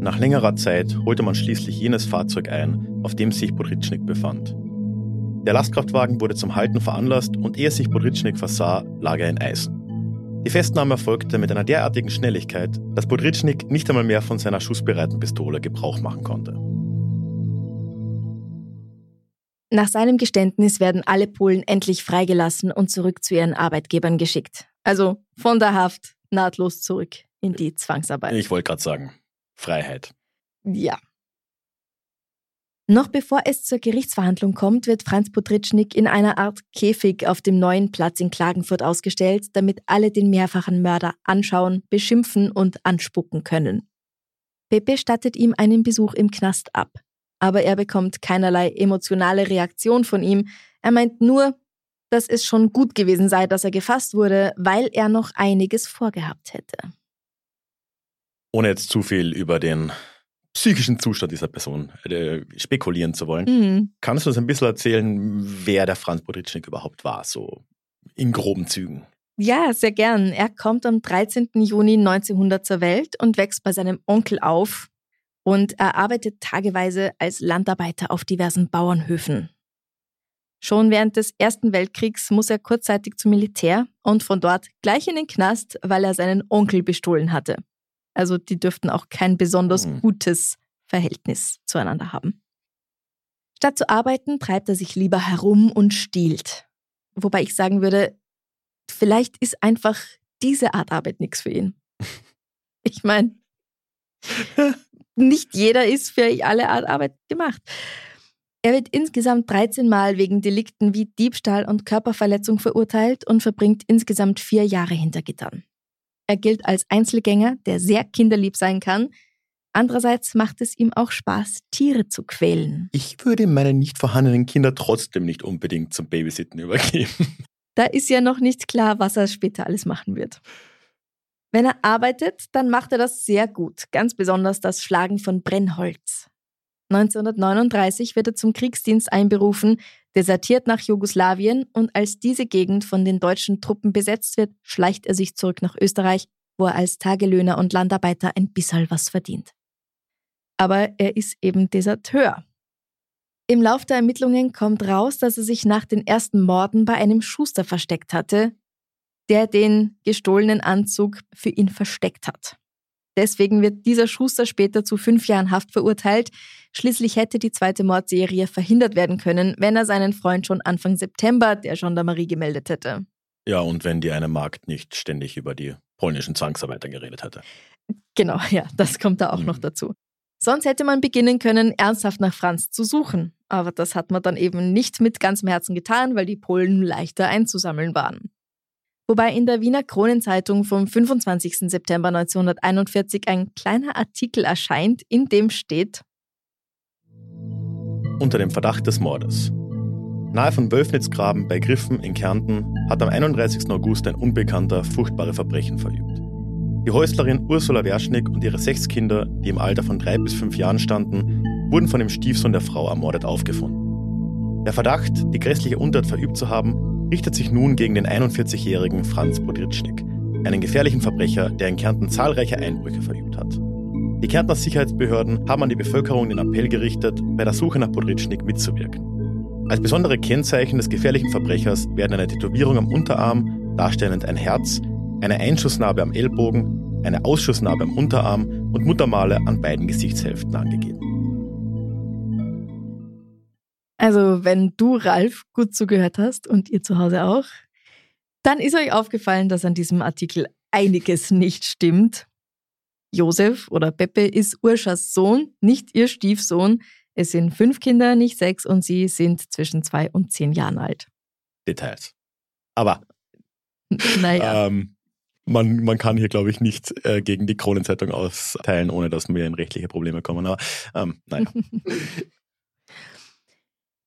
Nach längerer Zeit holte man schließlich jenes Fahrzeug ein, auf dem sich Podritschnik befand. Der Lastkraftwagen wurde zum Halten veranlasst und ehe sich Podritschnik versah, lag er in Eisen. Die Festnahme erfolgte mit einer derartigen Schnelligkeit, dass Podritschnik nicht einmal mehr von seiner schussbereiten Pistole Gebrauch machen konnte. Nach seinem Geständnis werden alle Polen endlich freigelassen und zurück zu ihren Arbeitgebern geschickt. Also von der Haft nahtlos zurück in die Zwangsarbeit. Ich wollte gerade sagen, Freiheit. Ja. Noch bevor es zur Gerichtsverhandlung kommt, wird Franz Potritschnik in einer Art Käfig auf dem neuen Platz in Klagenfurt ausgestellt, damit alle den mehrfachen Mörder anschauen, beschimpfen und anspucken können. Pepe stattet ihm einen Besuch im Knast ab. Aber er bekommt keinerlei emotionale Reaktion von ihm. Er meint nur, dass es schon gut gewesen sei, dass er gefasst wurde, weil er noch einiges vorgehabt hätte. Ohne jetzt zu viel über den psychischen Zustand dieser Person äh, spekulieren zu wollen, Mhm. kannst du uns ein bisschen erzählen, wer der Franz Podritschnik überhaupt war, so in groben Zügen? Ja, sehr gern. Er kommt am 13. Juni 1900 zur Welt und wächst bei seinem Onkel auf. Und er arbeitet tageweise als Landarbeiter auf diversen Bauernhöfen. Schon während des Ersten Weltkriegs muss er kurzzeitig zum Militär und von dort gleich in den Knast, weil er seinen Onkel bestohlen hatte. Also die dürften auch kein besonders Mhm. gutes Verhältnis zueinander haben. Statt zu arbeiten, treibt er sich lieber herum und stiehlt. Wobei ich sagen würde, vielleicht ist einfach diese Art Arbeit nichts für ihn. Ich meine, nicht jeder ist für alle Art Arbeit gemacht. Er wird insgesamt 13 Mal wegen Delikten wie Diebstahl und Körperverletzung verurteilt und verbringt insgesamt vier Jahre hinter Gittern. Er gilt als Einzelgänger, der sehr kinderlieb sein kann. Andererseits macht es ihm auch Spaß, Tiere zu quälen. Ich würde meine nicht vorhandenen Kinder trotzdem nicht unbedingt zum Babysitten übergeben. Da ist ja noch nicht klar, was er später alles machen wird. Wenn er arbeitet, dann macht er das sehr gut, ganz besonders das Schlagen von Brennholz. 1939 wird er zum Kriegsdienst einberufen, desertiert nach Jugoslawien und als diese Gegend von den deutschen Truppen besetzt wird, schleicht er sich zurück nach Österreich, wo er als Tagelöhner und Landarbeiter ein bisschen was verdient. Aber er ist eben Deserteur. Im Lauf der Ermittlungen kommt raus, dass er sich nach den ersten Morden bei einem Schuster versteckt hatte, der den gestohlenen Anzug für ihn versteckt hat. Deswegen wird dieser Schuster später zu fünf Jahren Haft verurteilt. Schließlich hätte die zweite Mordserie verhindert werden können, wenn er seinen Freund schon Anfang September der Gendarmerie gemeldet hätte. Ja, und wenn die eine Magd nicht ständig über die polnischen Zwangsarbeiter geredet hätte. Genau, ja, das kommt da auch noch Mhm. dazu. Sonst hätte man beginnen können, ernsthaft nach Franz zu suchen. Aber das hat man dann eben nicht mit ganzem Herzen getan, weil die Polen leichter einzusammeln waren. Wobei in der Wiener Kronenzeitung vom 25. September 1941 ein kleiner Artikel erscheint, in dem steht, Unter dem Verdacht des Mordes. Nahe von Wölfnitzgraben bei Griffen in Kärnten hat am 31. August ein Unbekannter furchtbare Verbrechen verübt. Die Häuslerin Ursula Werschnick und ihre sechs Kinder, die im Alter von drei bis fünf Jahren standen, wurden von dem Stiefsohn der Frau ermordet aufgefunden. Der Verdacht, die grässliche Untat verübt zu haben, richtet sich nun gegen den 41-jährigen Franz Podritschnik, einen gefährlichen Verbrecher, der in Kärnten zahlreiche Einbrüche verübt hat. Die Kärntner Sicherheitsbehörden haben an die Bevölkerung den Appell gerichtet, bei der Suche nach Podritschnik mitzuwirken. Als besondere Kennzeichen des gefährlichen Verbrechers werden eine Tätowierung am Unterarm, darstellend ein Herz, eine Einschussnarbe am Ellbogen, eine Ausschussnarbe am Unterarm und Muttermale an beiden Gesichtshälften angegeben. Also wenn du, Ralf, gut zugehört hast und ihr zu Hause auch, dann ist euch aufgefallen, dass an diesem Artikel einiges nicht stimmt. Josef oder Peppe ist Urschas Sohn, nicht ihr Stiefsohn. Es sind fünf Kinder, nicht sechs, und sie sind zwischen zwei und zehn Jahren alt. Details. Aber Naja, ähm, man, man kann hier, glaube ich, nicht äh, gegen die Kronenzeitung austeilen, ohne dass wir in rechtliche Probleme kommen. Aber ähm, naja.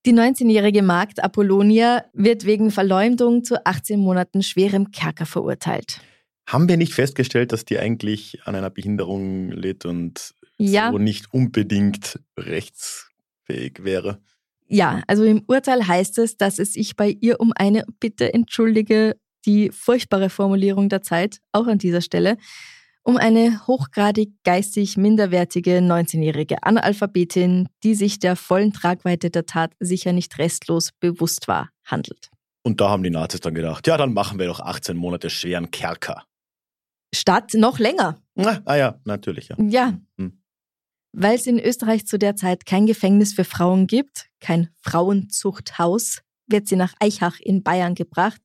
Die 19-jährige Magd Apollonia wird wegen Verleumdung zu 18 Monaten schwerem Kerker verurteilt. Haben wir nicht festgestellt, dass die eigentlich an einer Behinderung litt und Ja. so nicht unbedingt rechtsfähig wäre? Ja, also im Urteil heißt es, dass es sich bei ihr um eine, bitte entschuldige die furchtbare Formulierung der Zeit, auch an dieser Stelle, um eine hochgradig geistig minderwertige 19-jährige Analphabetin, die sich der vollen Tragweite der Tat sicher nicht restlos bewusst war, handelt. Und da haben die Nazis dann gedacht, ja, dann machen wir doch 18 Monate schweren Kerker. Statt noch länger. Ah ja, natürlich, ja. Ja. Hm. Weil es in Österreich zu der Zeit kein Gefängnis für Frauen gibt, kein Frauenzuchthaus, wird sie nach Eichach in Bayern gebracht.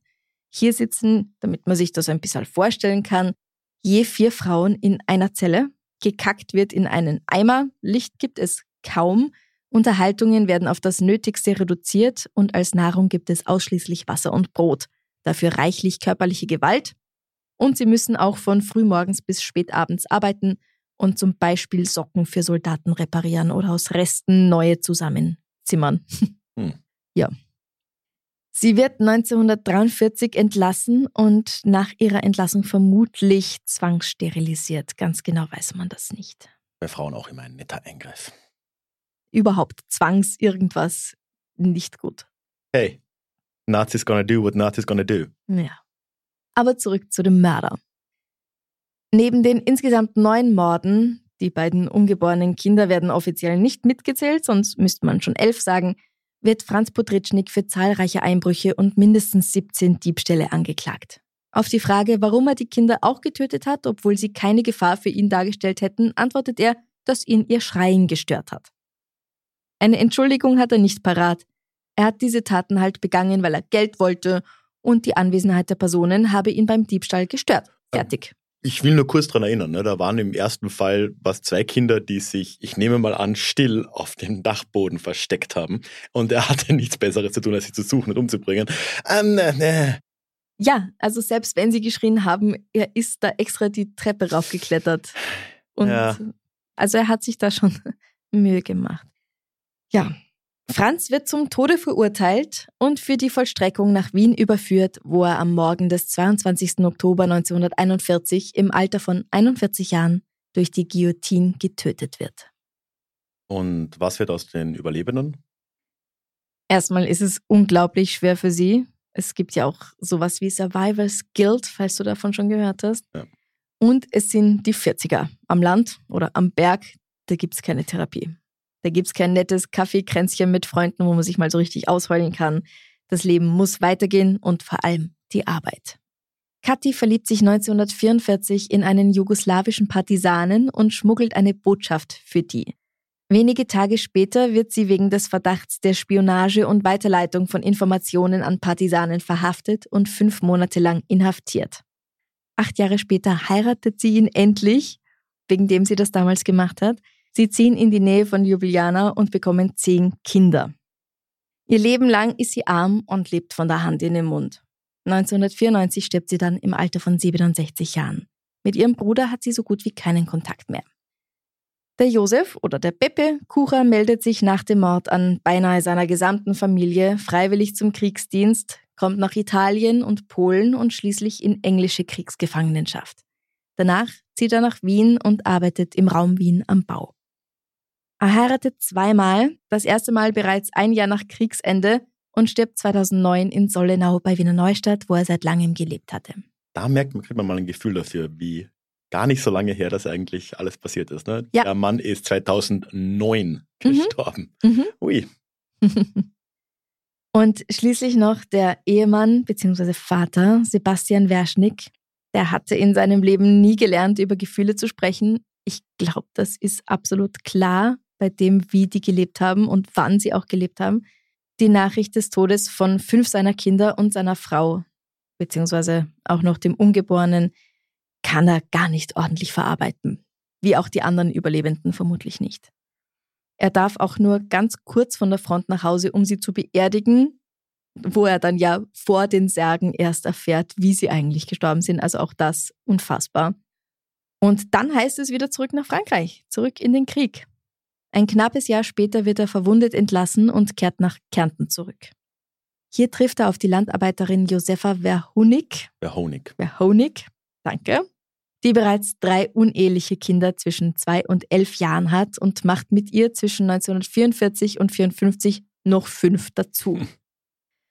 Hier sitzen, damit man sich das ein bisschen vorstellen kann, je vier Frauen in einer Zelle. Gekackt wird in einen Eimer, Licht gibt es kaum, Unterhaltungen werden auf das Nötigste reduziert und als Nahrung gibt es ausschließlich Wasser und Brot. Dafür reichlich körperliche Gewalt. Und sie müssen auch von frühmorgens bis spätabends arbeiten und zum Beispiel Socken für Soldaten reparieren oder aus Resten neue zusammenzimmern. Hm. Ja. Sie wird 1943 entlassen und nach ihrer Entlassung vermutlich zwangssterilisiert. Ganz genau weiß man das nicht. Bei Frauen auch immer ein netter Eingriff. Überhaupt zwangs irgendwas nicht gut. Hey, Nazis gonna do what Nazis gonna do. Ja. Aber zurück zu dem Mörder. Neben den insgesamt neun Morden, die beiden ungeborenen Kinder werden offiziell nicht mitgezählt, sonst müsste man schon elf sagen, wird Franz Potritschnik für zahlreiche Einbrüche und mindestens 17 Diebstähle angeklagt. Auf die Frage, warum er die Kinder auch getötet hat, obwohl sie keine Gefahr für ihn dargestellt hätten, antwortet er, dass ihn ihr Schreien gestört hat. Eine Entschuldigung hat er nicht parat. Er hat diese Taten halt begangen, weil er Geld wollte und die Anwesenheit der Personen habe ihn beim Diebstahl gestört. Fertig. Ich will nur kurz dran erinnern, ne? da waren im ersten Fall was zwei Kinder, die sich, ich nehme mal an, still auf dem Dachboden versteckt haben. Und er hatte nichts Besseres zu tun, als sie zu suchen und umzubringen. Ähm, ne, ne. Ja, also selbst wenn sie geschrien haben, er ist da extra die Treppe raufgeklettert. Und Ja. also er hat sich da schon Mühe gemacht. Ja. Franz wird zum Tode verurteilt und für die Vollstreckung nach Wien überführt, wo er am Morgen des 22. Oktober 1941 im Alter von 41 Jahren durch die Guillotine getötet wird. Und was wird aus den Überlebenden? Erstmal ist es unglaublich schwer für sie. Es gibt ja auch sowas wie Survivor's Guild, falls du davon schon gehört hast. Ja. Und es sind die 40er. Am Land oder am Berg, da gibt's keine Therapie. Da gibt's kein nettes Kaffeekränzchen mit Freunden, wo man sich mal so richtig ausheulen kann. Das Leben muss weitergehen und vor allem die Arbeit. Kathi verliebt sich 1944 in einen jugoslawischen Partisanen und schmuggelt eine Botschaft für die. Wenige Tage später wird sie wegen des Verdachts der Spionage und Weiterleitung von Informationen an Partisanen verhaftet und fünf Monate lang inhaftiert. Acht Jahre später heiratet sie ihn endlich, wegen dem sie das damals gemacht hat. Sie ziehen in die Nähe von Ljubljana und bekommen zehn Kinder. Ihr Leben lang ist sie arm und lebt von der Hand in den Mund. 1994 stirbt sie dann im Alter von 67 Jahren. Mit ihrem Bruder hat sie so gut wie keinen Kontakt mehr. Der Josef oder der Pepe Kucher meldet sich nach dem Mord an beinahe seiner gesamten Familie freiwillig zum Kriegsdienst, kommt nach Italien und Polen und schließlich in englische Kriegsgefangenschaft. Danach zieht er nach Wien und arbeitet im Raum Wien am Bau. Er heiratet zweimal, das erste Mal bereits ein Jahr nach Kriegsende und stirbt 2009 in Sollenau bei Wiener Neustadt, wo er seit langem gelebt hatte. Da merkt man, kriegt man mal ein Gefühl dafür, wie gar nicht so lange her das eigentlich alles passiert ist. Ne? Ja. Der Mann ist 2009 gestorben. Mhm. Ui. Und schließlich noch der Ehemann bzw. Vater Sebastian Werschnick. Der hatte in seinem Leben nie gelernt, über Gefühle zu sprechen. Ich glaube, das ist absolut klar bei dem, wie die gelebt haben und wann sie auch gelebt haben. Die Nachricht des Todes von fünf seiner Kinder und seiner Frau, beziehungsweise auch noch dem Ungeborenen, kann er gar nicht ordentlich verarbeiten. Wie auch die anderen Überlebenden vermutlich nicht. Er darf auch nur ganz kurz von der Front nach Hause, um sie zu beerdigen, wo er dann ja vor den Särgen erst erfährt, wie sie eigentlich gestorben sind. Also auch das unfassbar. Und dann heißt es wieder zurück nach Frankreich, zurück in den Krieg. Ein knappes Jahr später wird er verwundet entlassen und kehrt nach Kärnten zurück. Hier trifft er auf die Landarbeiterin Josefa Verhonig. Verhonig. Verhonig, danke. Die bereits drei uneheliche Kinder zwischen zwei und elf Jahren hat und macht mit ihr zwischen 1944 und 1954 noch fünf dazu.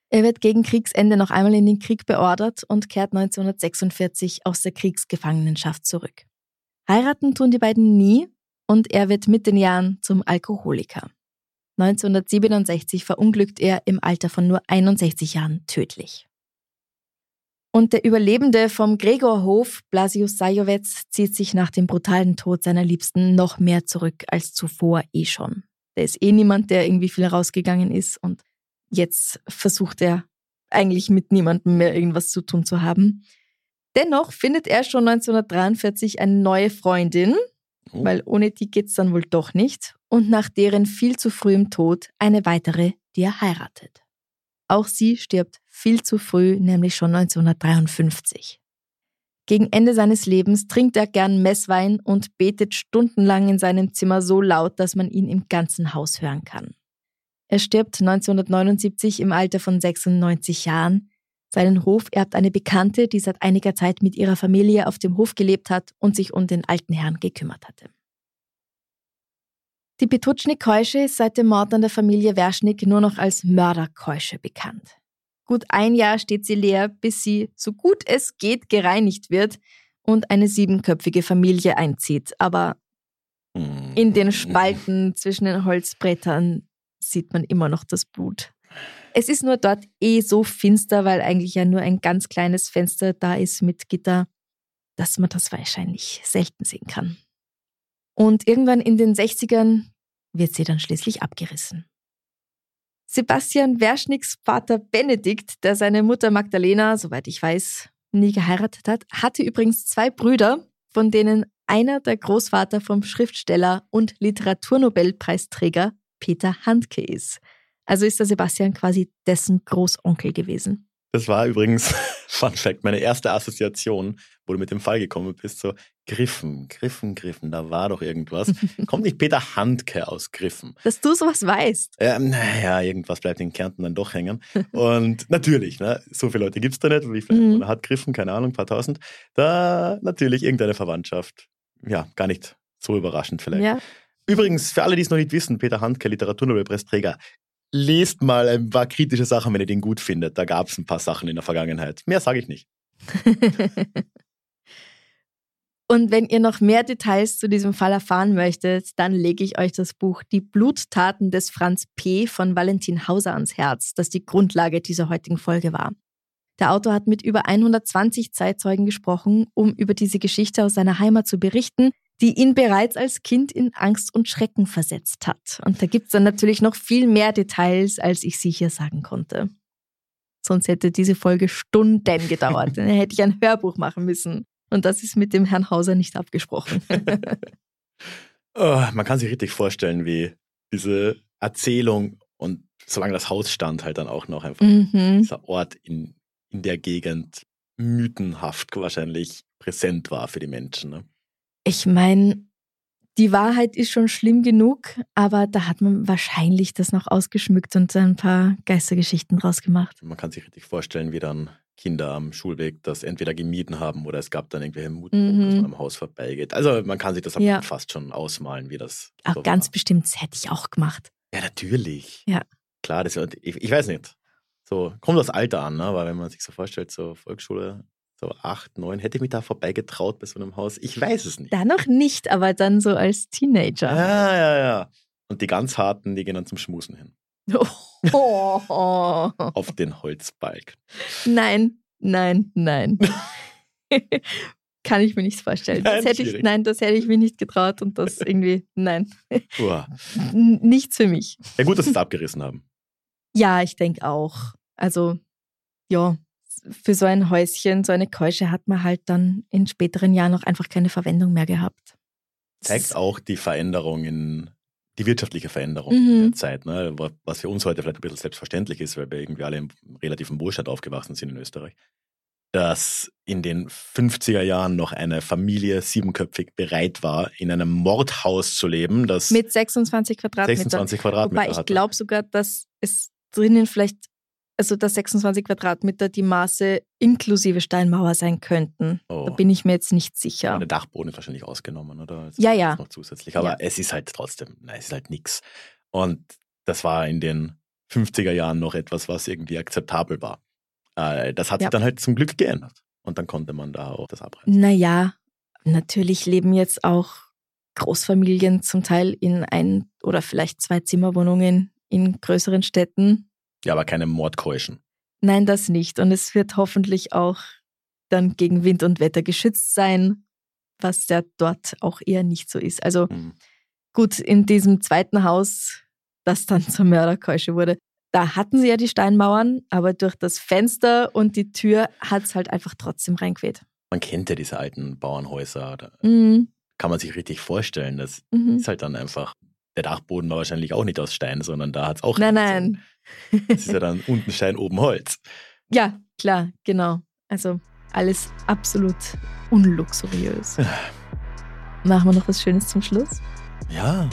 Er wird gegen Kriegsende noch einmal in den Krieg beordert und kehrt 1946 aus der Kriegsgefangenschaft zurück. Heiraten tun die beiden nie und er wird mit den Jahren zum Alkoholiker. 1967 verunglückt er im Alter von nur 61 Jahren tödlich. Und der Überlebende vom Gregorhof, Blasius Sajowetz, zieht sich nach dem brutalen Tod seiner Liebsten noch mehr zurück als zuvor eh schon. Der ist eh niemand, der irgendwie viel rausgegangen ist und jetzt versucht er eigentlich mit niemandem mehr irgendwas zu tun zu haben. Dennoch findet er schon 1943 eine neue Freundin, oh. weil ohne die geht's dann wohl doch nicht, und nach deren viel zu frühem Tod eine weitere, die er heiratet. Auch sie stirbt viel zu früh, nämlich schon 1953. Gegen Ende seines Lebens trinkt er gern Messwein und betet stundenlang in seinem Zimmer so laut, dass man ihn im ganzen Haus hören kann. Er stirbt 1979 im Alter von 96 Jahren. Seinen Hof erbt eine Bekannte, die seit einiger Zeit mit ihrer Familie auf dem Hof gelebt hat und sich um den alten Herrn gekümmert hatte. Die Petutschnik-Keusche ist seit dem Mord an der Familie Werschnick nur noch als Mörderkeusche bekannt. Gut ein Jahr steht sie leer, bis sie, so gut es geht, gereinigt wird und eine siebenköpfige Familie einzieht. Aber in den Spalten zwischen den Holzbrettern sieht man immer noch das Blut. Es ist nur dort eh so finster, weil eigentlich ja nur ein ganz kleines Fenster da ist mit Gitter, dass man das wahrscheinlich selten sehen kann. Und irgendwann in den 60ern wird sie dann schließlich abgerissen. Sebastian Werschnicks Vater Benedikt, der seine Mutter Magdalena, soweit ich weiß, nie geheiratet hat, hatte übrigens zwei Brüder, von denen einer der Großvater vom Schriftsteller und Literaturnobelpreisträger Peter Handke ist. Also ist der Sebastian quasi dessen Großonkel gewesen. Das war übrigens, Fun Fact, meine erste Assoziation, wo du mit dem Fall gekommen bist, so Griffen, Griffen, Griffen, da war doch irgendwas. Kommt nicht Peter Handke aus Griffen? Dass du sowas weißt. Ähm, naja, irgendwas bleibt in Kärnten dann doch hängen. Und natürlich, ne, so viele Leute gibt es da nicht, wie viele mhm. hat Griffen, keine Ahnung, ein paar tausend. Da natürlich irgendeine Verwandtschaft. Ja, gar nicht so überraschend vielleicht. Ja. Übrigens, für alle, die es noch nicht wissen, Peter Handke, Literaturnobelpreisträger, lest mal ein paar kritische Sachen, wenn ihr den gut findet. Da gab es ein paar Sachen in der Vergangenheit. Mehr sage ich nicht. Und wenn ihr noch mehr Details zu diesem Fall erfahren möchtet, dann lege ich euch das Buch Die Bluttaten des Franz P. von Valentin Hauser ans Herz, das die Grundlage dieser heutigen Folge war. Der Autor hat mit über 120 Zeitzeugen gesprochen, um über diese Geschichte aus seiner Heimat zu berichten, die ihn bereits als Kind in Angst und Schrecken versetzt hat. Und da gibt's dann natürlich noch viel mehr Details, als ich sie hier sagen konnte. Sonst hätte diese Folge Stunden gedauert. Dann hätte ich ein Hörbuch machen müssen. Und das ist mit dem Herrn Hauser nicht abgesprochen. oh, man kann sich richtig vorstellen, wie diese Erzählung und solange das Haus stand, halt dann auch noch einfach mhm. dieser Ort in, in der Gegend mythenhaft wahrscheinlich präsent war für die Menschen. Ne? Ich meine, die Wahrheit ist schon schlimm genug, aber da hat man wahrscheinlich das noch ausgeschmückt und ein paar Geistergeschichten draus gemacht. Man kann sich richtig vorstellen, wie dann Kinder am Schulweg das entweder gemieden haben oder es gab dann irgendwelche Muten, mhm. dass man am Haus vorbeigeht. Also man kann sich das ja. fast schon ausmalen, wie das. Auch so ganz war. bestimmt, das hätte ich auch gemacht. Ja, natürlich. Ja. Klar, das, ich, ich weiß nicht. So, kommt das Alter an, ne? weil wenn man sich so vorstellt, so Volksschule, so acht, neun, hätte ich mich da vorbeigetraut bei so einem Haus? Ich weiß es nicht. Da noch nicht, aber dann so als Teenager. Ja, ja, ja. Und die ganz harten, die gehen dann zum Schmusen hin. Oh. Auf den Holzbalk. Nein, nein, nein. Kann ich mir nicht vorstellen. Nein, das hätte ich, nein, das hätte ich mir nicht getraut und das irgendwie, nein. Nichts für mich. Ja, gut, dass sie es abgerissen haben. Ja, ich denke auch. Also, ja, für so ein Häuschen, so eine Keusche hat man halt dann in späteren Jahren noch einfach keine Verwendung mehr gehabt. Zeigt auch die Veränderung in die wirtschaftliche Veränderung mhm. in der Zeit, ne? was für uns heute vielleicht ein bisschen selbstverständlich ist, weil wir irgendwie alle im relativen Wohlstand aufgewachsen sind in Österreich. dass in den 50er Jahren noch eine Familie siebenköpfig bereit war, in einem Mordhaus zu leben, das Mit 26 Quadratmeter. 26 Quadratmeter Wobei ich glaube sogar, dass es drinnen vielleicht, also dass 26 Quadratmeter die Maße inklusive Steinmauer sein könnten. Oh. Da bin ich mir jetzt nicht sicher. Der Dachboden ist wahrscheinlich ausgenommen, oder? Ja, das ja. ist Noch zusätzlich. Aber Ja. es ist halt trotzdem, nein, es ist halt nix. Und das war in den 50er Jahren noch etwas, was irgendwie akzeptabel war. Äh, Das hat Ja. sich dann halt zum Glück geändert. Und dann konnte man da auch das abreißen. Naja, natürlich leben jetzt auch Großfamilien zum Teil in ein oder vielleicht zwei Zimmerwohnungen in größeren Städten. Ja, aber keine Mordkeuschen. Nein, das nicht. Und es wird hoffentlich auch dann gegen Wind und Wetter geschützt sein, was ja dort auch eher nicht so ist. Also Hm. gut, in diesem zweiten Haus, das dann zur Mörderkeusche wurde, da hatten sie ja die Steinmauern, aber durch das Fenster und die Tür hat es halt einfach trotzdem reingeweht. Man kennt ja diese alten Bauernhäuser. Mhm. kann man sich richtig vorstellen. Das Mhm. ist halt dann einfach. Der Dachboden war wahrscheinlich auch nicht aus Stein, sondern da hat es auch. Nein, nein. Das ist ja dann unten Stein, oben Holz. Ja, klar, genau. Also alles absolut unluxuriös. Machen wir noch was Schönes zum Schluss? Ja.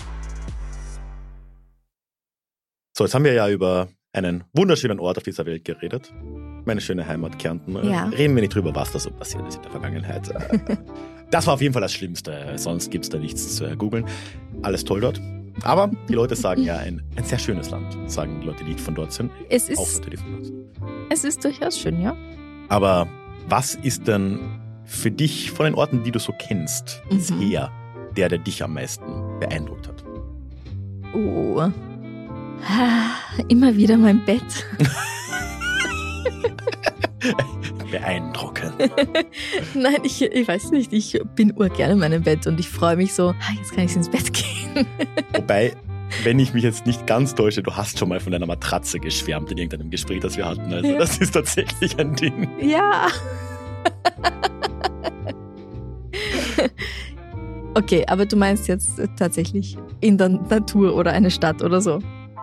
So, jetzt haben wir ja über einen wunderschönen Ort auf dieser Welt geredet. Meine schöne Heimat Kärnten. Ja. Reden wir nicht drüber, was da so passiert ist in der Vergangenheit. Das war auf jeden Fall das Schlimmste. Sonst gibt es da nichts zu googeln. Alles toll dort. Aber die Leute sagen ja, ein, ein sehr schönes Land, sagen die Leute, die nicht von dort sind. Es Auch ist, Leute, die von dort sind. es ist durchaus schön, ja. Aber was ist denn für dich von den Orten, die du so kennst, Mhm. bisher der, der dich am meisten beeindruckt hat? Oh. Ah, Immer wieder mein Bett. Beeindruckend. Nein, ich, ich weiß nicht. Ich bin urgern in meinem Bett und ich freue mich so, ah, jetzt kann ich ins Bett gehen. Wobei, wenn ich mich jetzt nicht ganz täusche, du hast schon mal von deiner Matratze geschwärmt in irgendeinem Gespräch, das wir hatten. Also Ja. das ist tatsächlich ein Ding. Ja. Okay, aber du meinst jetzt tatsächlich in der Natur oder eine Stadt oder so.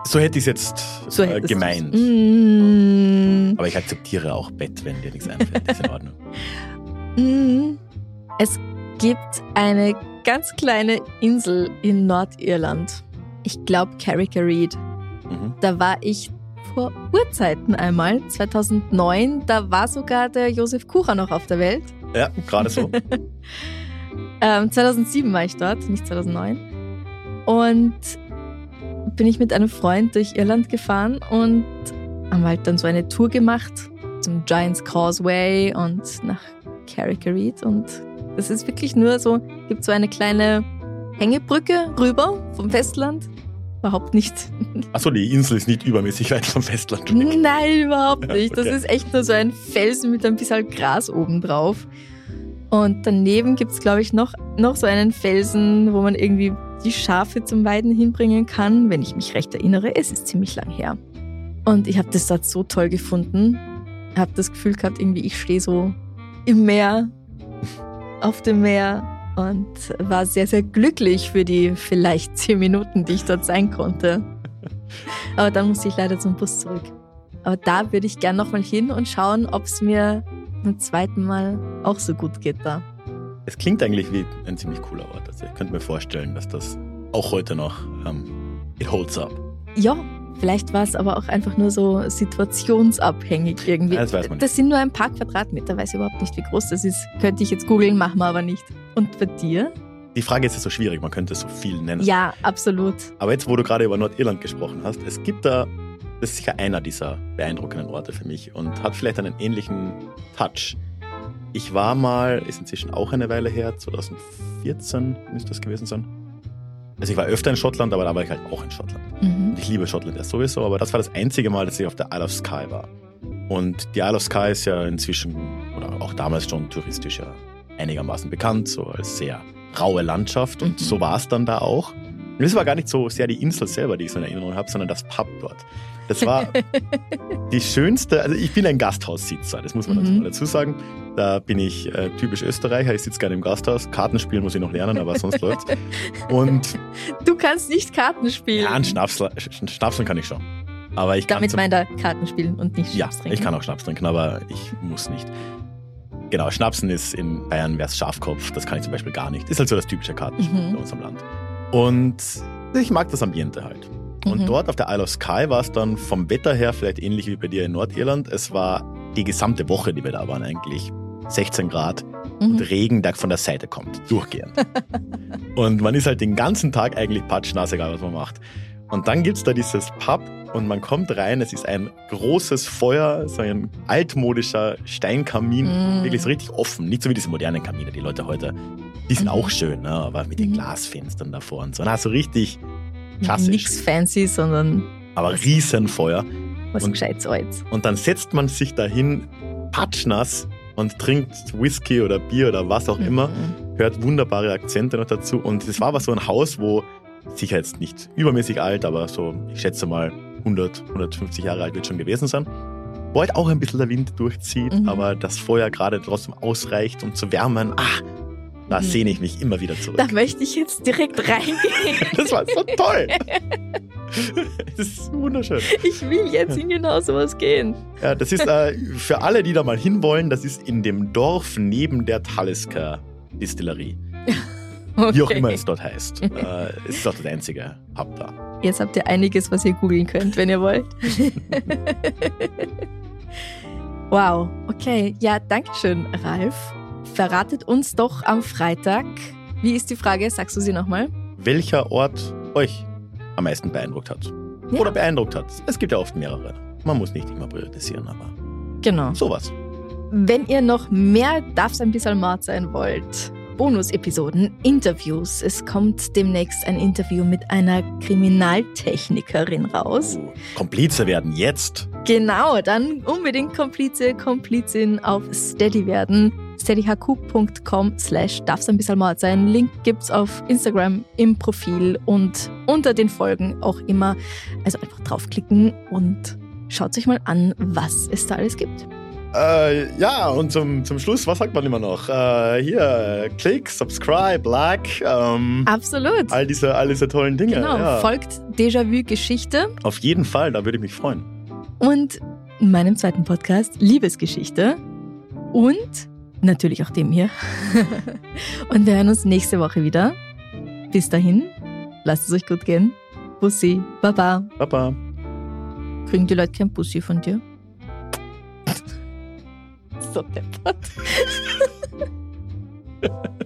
So hätte ich es jetzt So äh, gemeint. Mm, Aber ich akzeptiere auch Bett, wenn dir nichts einfällt. Ist in Ordnung. mm. Es gibt eine ganz kleine Insel in Nordirland. Ich glaube Carrick Reed. Mhm. Da war ich vor Urzeiten einmal, 2009. Da war sogar der Josef Kucher noch auf der Welt. Ja, gerade so. Ähm, 2007 war ich dort, nicht 2009. Und bin ich mit einem Freund durch Irland gefahren und haben halt dann so eine Tour gemacht zum Giants Causeway und nach Carrick-a-Reed. Und das ist wirklich nur so, gibt so eine kleine Hängebrücke rüber vom Festland. Überhaupt nicht. Achso, die Insel ist nicht übermäßig weit vom Festland weg. Nein, überhaupt Ja, nicht. Das okay. ist echt nur so ein Felsen mit ein bisschen Gras oben drauf. Und daneben gibt es, glaube ich, noch, noch so einen Felsen, wo man irgendwie die Schafe zum Weiden hinbringen kann, wenn ich mich recht erinnere. Es ist ziemlich lang her. Und ich habe das dort so toll gefunden. Habe das Gefühl gehabt, irgendwie ich stehe so im Meer, auf dem Meer und war sehr, sehr glücklich für die vielleicht zehn Minuten, die ich dort sein konnte. Aber dann musste ich leider zum Bus zurück. Aber da würde ich gern nochmal hin und schauen, ob es mir beim zweiten Mal auch so gut geht da. Es klingt eigentlich wie ein ziemlich cooler Ort. Also ich könnte mir vorstellen, dass das auch heute noch ähm, it holds up. Ja, vielleicht war es aber auch einfach nur so situationsabhängig irgendwie. Das weiß man nicht. Das sind nur ein paar Quadratmeter, weiß überhaupt nicht, wie groß das ist. Könnte ich jetzt googeln, machen wir aber nicht. Und bei dir? Die Frage ist ja so schwierig, man könnte so viel nennen. Ja, absolut. Aber jetzt, wo du gerade über Nordirland gesprochen hast, es gibt da, das ist sicher einer dieser beeindruckenden Orte für mich und hat vielleicht einen ähnlichen Touch. Ich war mal, ist inzwischen auch eine Weile her, 2014 müsste das gewesen sein. Also ich war öfter in Schottland, aber da war ich halt auch in Schottland. Mhm. Ich liebe Schottland ja sowieso, aber das war das einzige Mal, dass ich auf der Isle of Skye war. Und die Isle of Skye ist ja inzwischen, oder auch damals schon touristisch ja einigermaßen bekannt, so als sehr raue Landschaft. Und Mhm. so war es dann da auch. Und es war gar nicht so sehr die Insel selber, die ich so in Erinnerung habe, sondern das Pub dort. Das war die schönste, also ich bin ein Gasthaussitzer, das muss man dazu, Mhm. dazu sagen. Da bin ich äh, typisch Österreicher, ich sitze gerne im Gasthaus. Kartenspielen muss ich noch lernen, aber sonst läuft's. Und Du kannst nicht Karten spielen. ja, ein Schnapsler, Sch- Schnapseln kann ich schon. Aber ich kann Damit meint er Karten spielen und nicht ja, Schnaps trinken. ich kann auch Schnaps trinken, aber ich muss nicht. Genau, Schnapsen ist in Bayern wär's Schafkopf, das kann ich zum Beispiel gar nicht. Ist halt so das typische Kartenspiel Mhm. bei uns am Land. Und ich mag das Ambiente halt. Und Mhm. dort auf der Isle of Skye war es dann vom Wetter her vielleicht ähnlich wie bei dir in Nordirland. Es war die gesamte Woche, die wir da waren, eigentlich 16 Grad Mhm. und Regen, der von der Seite kommt, durchgehend. und man ist halt den ganzen Tag eigentlich patschnass, egal was man macht. Und dann gibt's da dieses Pub und man kommt rein, es ist ein großes Feuer, so ein altmodischer Steinkamin, Mm. wirklich so richtig offen. Nicht so wie diese modernen Kamine, die Leute heute, die sind Mhm. auch schön, ne? aber mit den Mhm. Glasfenstern davor und so. Na, so richtig klassisch. Nix fancy, sondern aber Riesenfeuer. was Und- Gescheites Altes. Und dann setzt man sich dahin, patschnass und trinkt Whisky oder Bier oder was auch immer, Mhm. hört wunderbare Akzente noch dazu. Und es war aber so ein Haus, wo sicher jetzt nicht übermäßig alt, aber so, ich schätze mal 100, 150 Jahre alt wird schon gewesen sein. Wo halt auch ein bisschen der Wind durchzieht, Mhm. aber das Feuer gerade trotzdem ausreicht, um zu wärmen. Ah, da Mhm. sehne ich mich immer wieder zurück. Da möchte ich jetzt direkt reingehen. Das war so toll. Das ist wunderschön. Ich will jetzt in genau sowas gehen. Ja, das ist äh, für alle, die da mal hinwollen, das ist in dem Dorf neben der Talisker Distillerie. Okay. Wie auch immer es dort heißt. Äh, es ist auch das einzige Pub da. Jetzt habt ihr einiges, was ihr googeln könnt, wenn ihr wollt. wow, okay. Ja, danke schön, Ralf. Verratet uns doch am Freitag. Wie ist die Frage? Sagst du sie nochmal? Welcher Ort euch am meisten beeindruckt hat? Ja. Oder beeindruckt hat? Es gibt ja oft mehrere. Man muss nicht immer priorisieren, aber Genau. sowas. Wenn ihr noch mehr Darf's ein bisschen Mord sein wollt, Bonus-Episoden, Interviews. Es kommt demnächst ein Interview mit einer Kriminaltechnikerin raus. Uh, Komplize werden jetzt. Genau, dann unbedingt Komplize, Komplizin auf Steady werden. steadyhq.com slash darf's ein bisschen Mord sein. Link gibt's auf Instagram im Profil und unter den Folgen auch immer. Also einfach draufklicken und schaut euch mal an, was es da alles gibt. Äh, ja, und zum, zum Schluss, was sagt man immer noch? Äh, hier, Klick, Subscribe, Like, ähm, Absolut. all, diese, all diese tollen Dinge. Genau, ja. folgt Déjà-vu Geschichte Auf jeden Fall, da würde ich mich freuen. und in meinem zweiten Podcast Liebesgeschichte und natürlich auch dem hier. und wir hören uns nächste Woche wieder. Bis dahin, lasst es euch gut gehen. Bussi, Baba. Baba. Kriegen die Leute kein Bussi von dir? so deppert.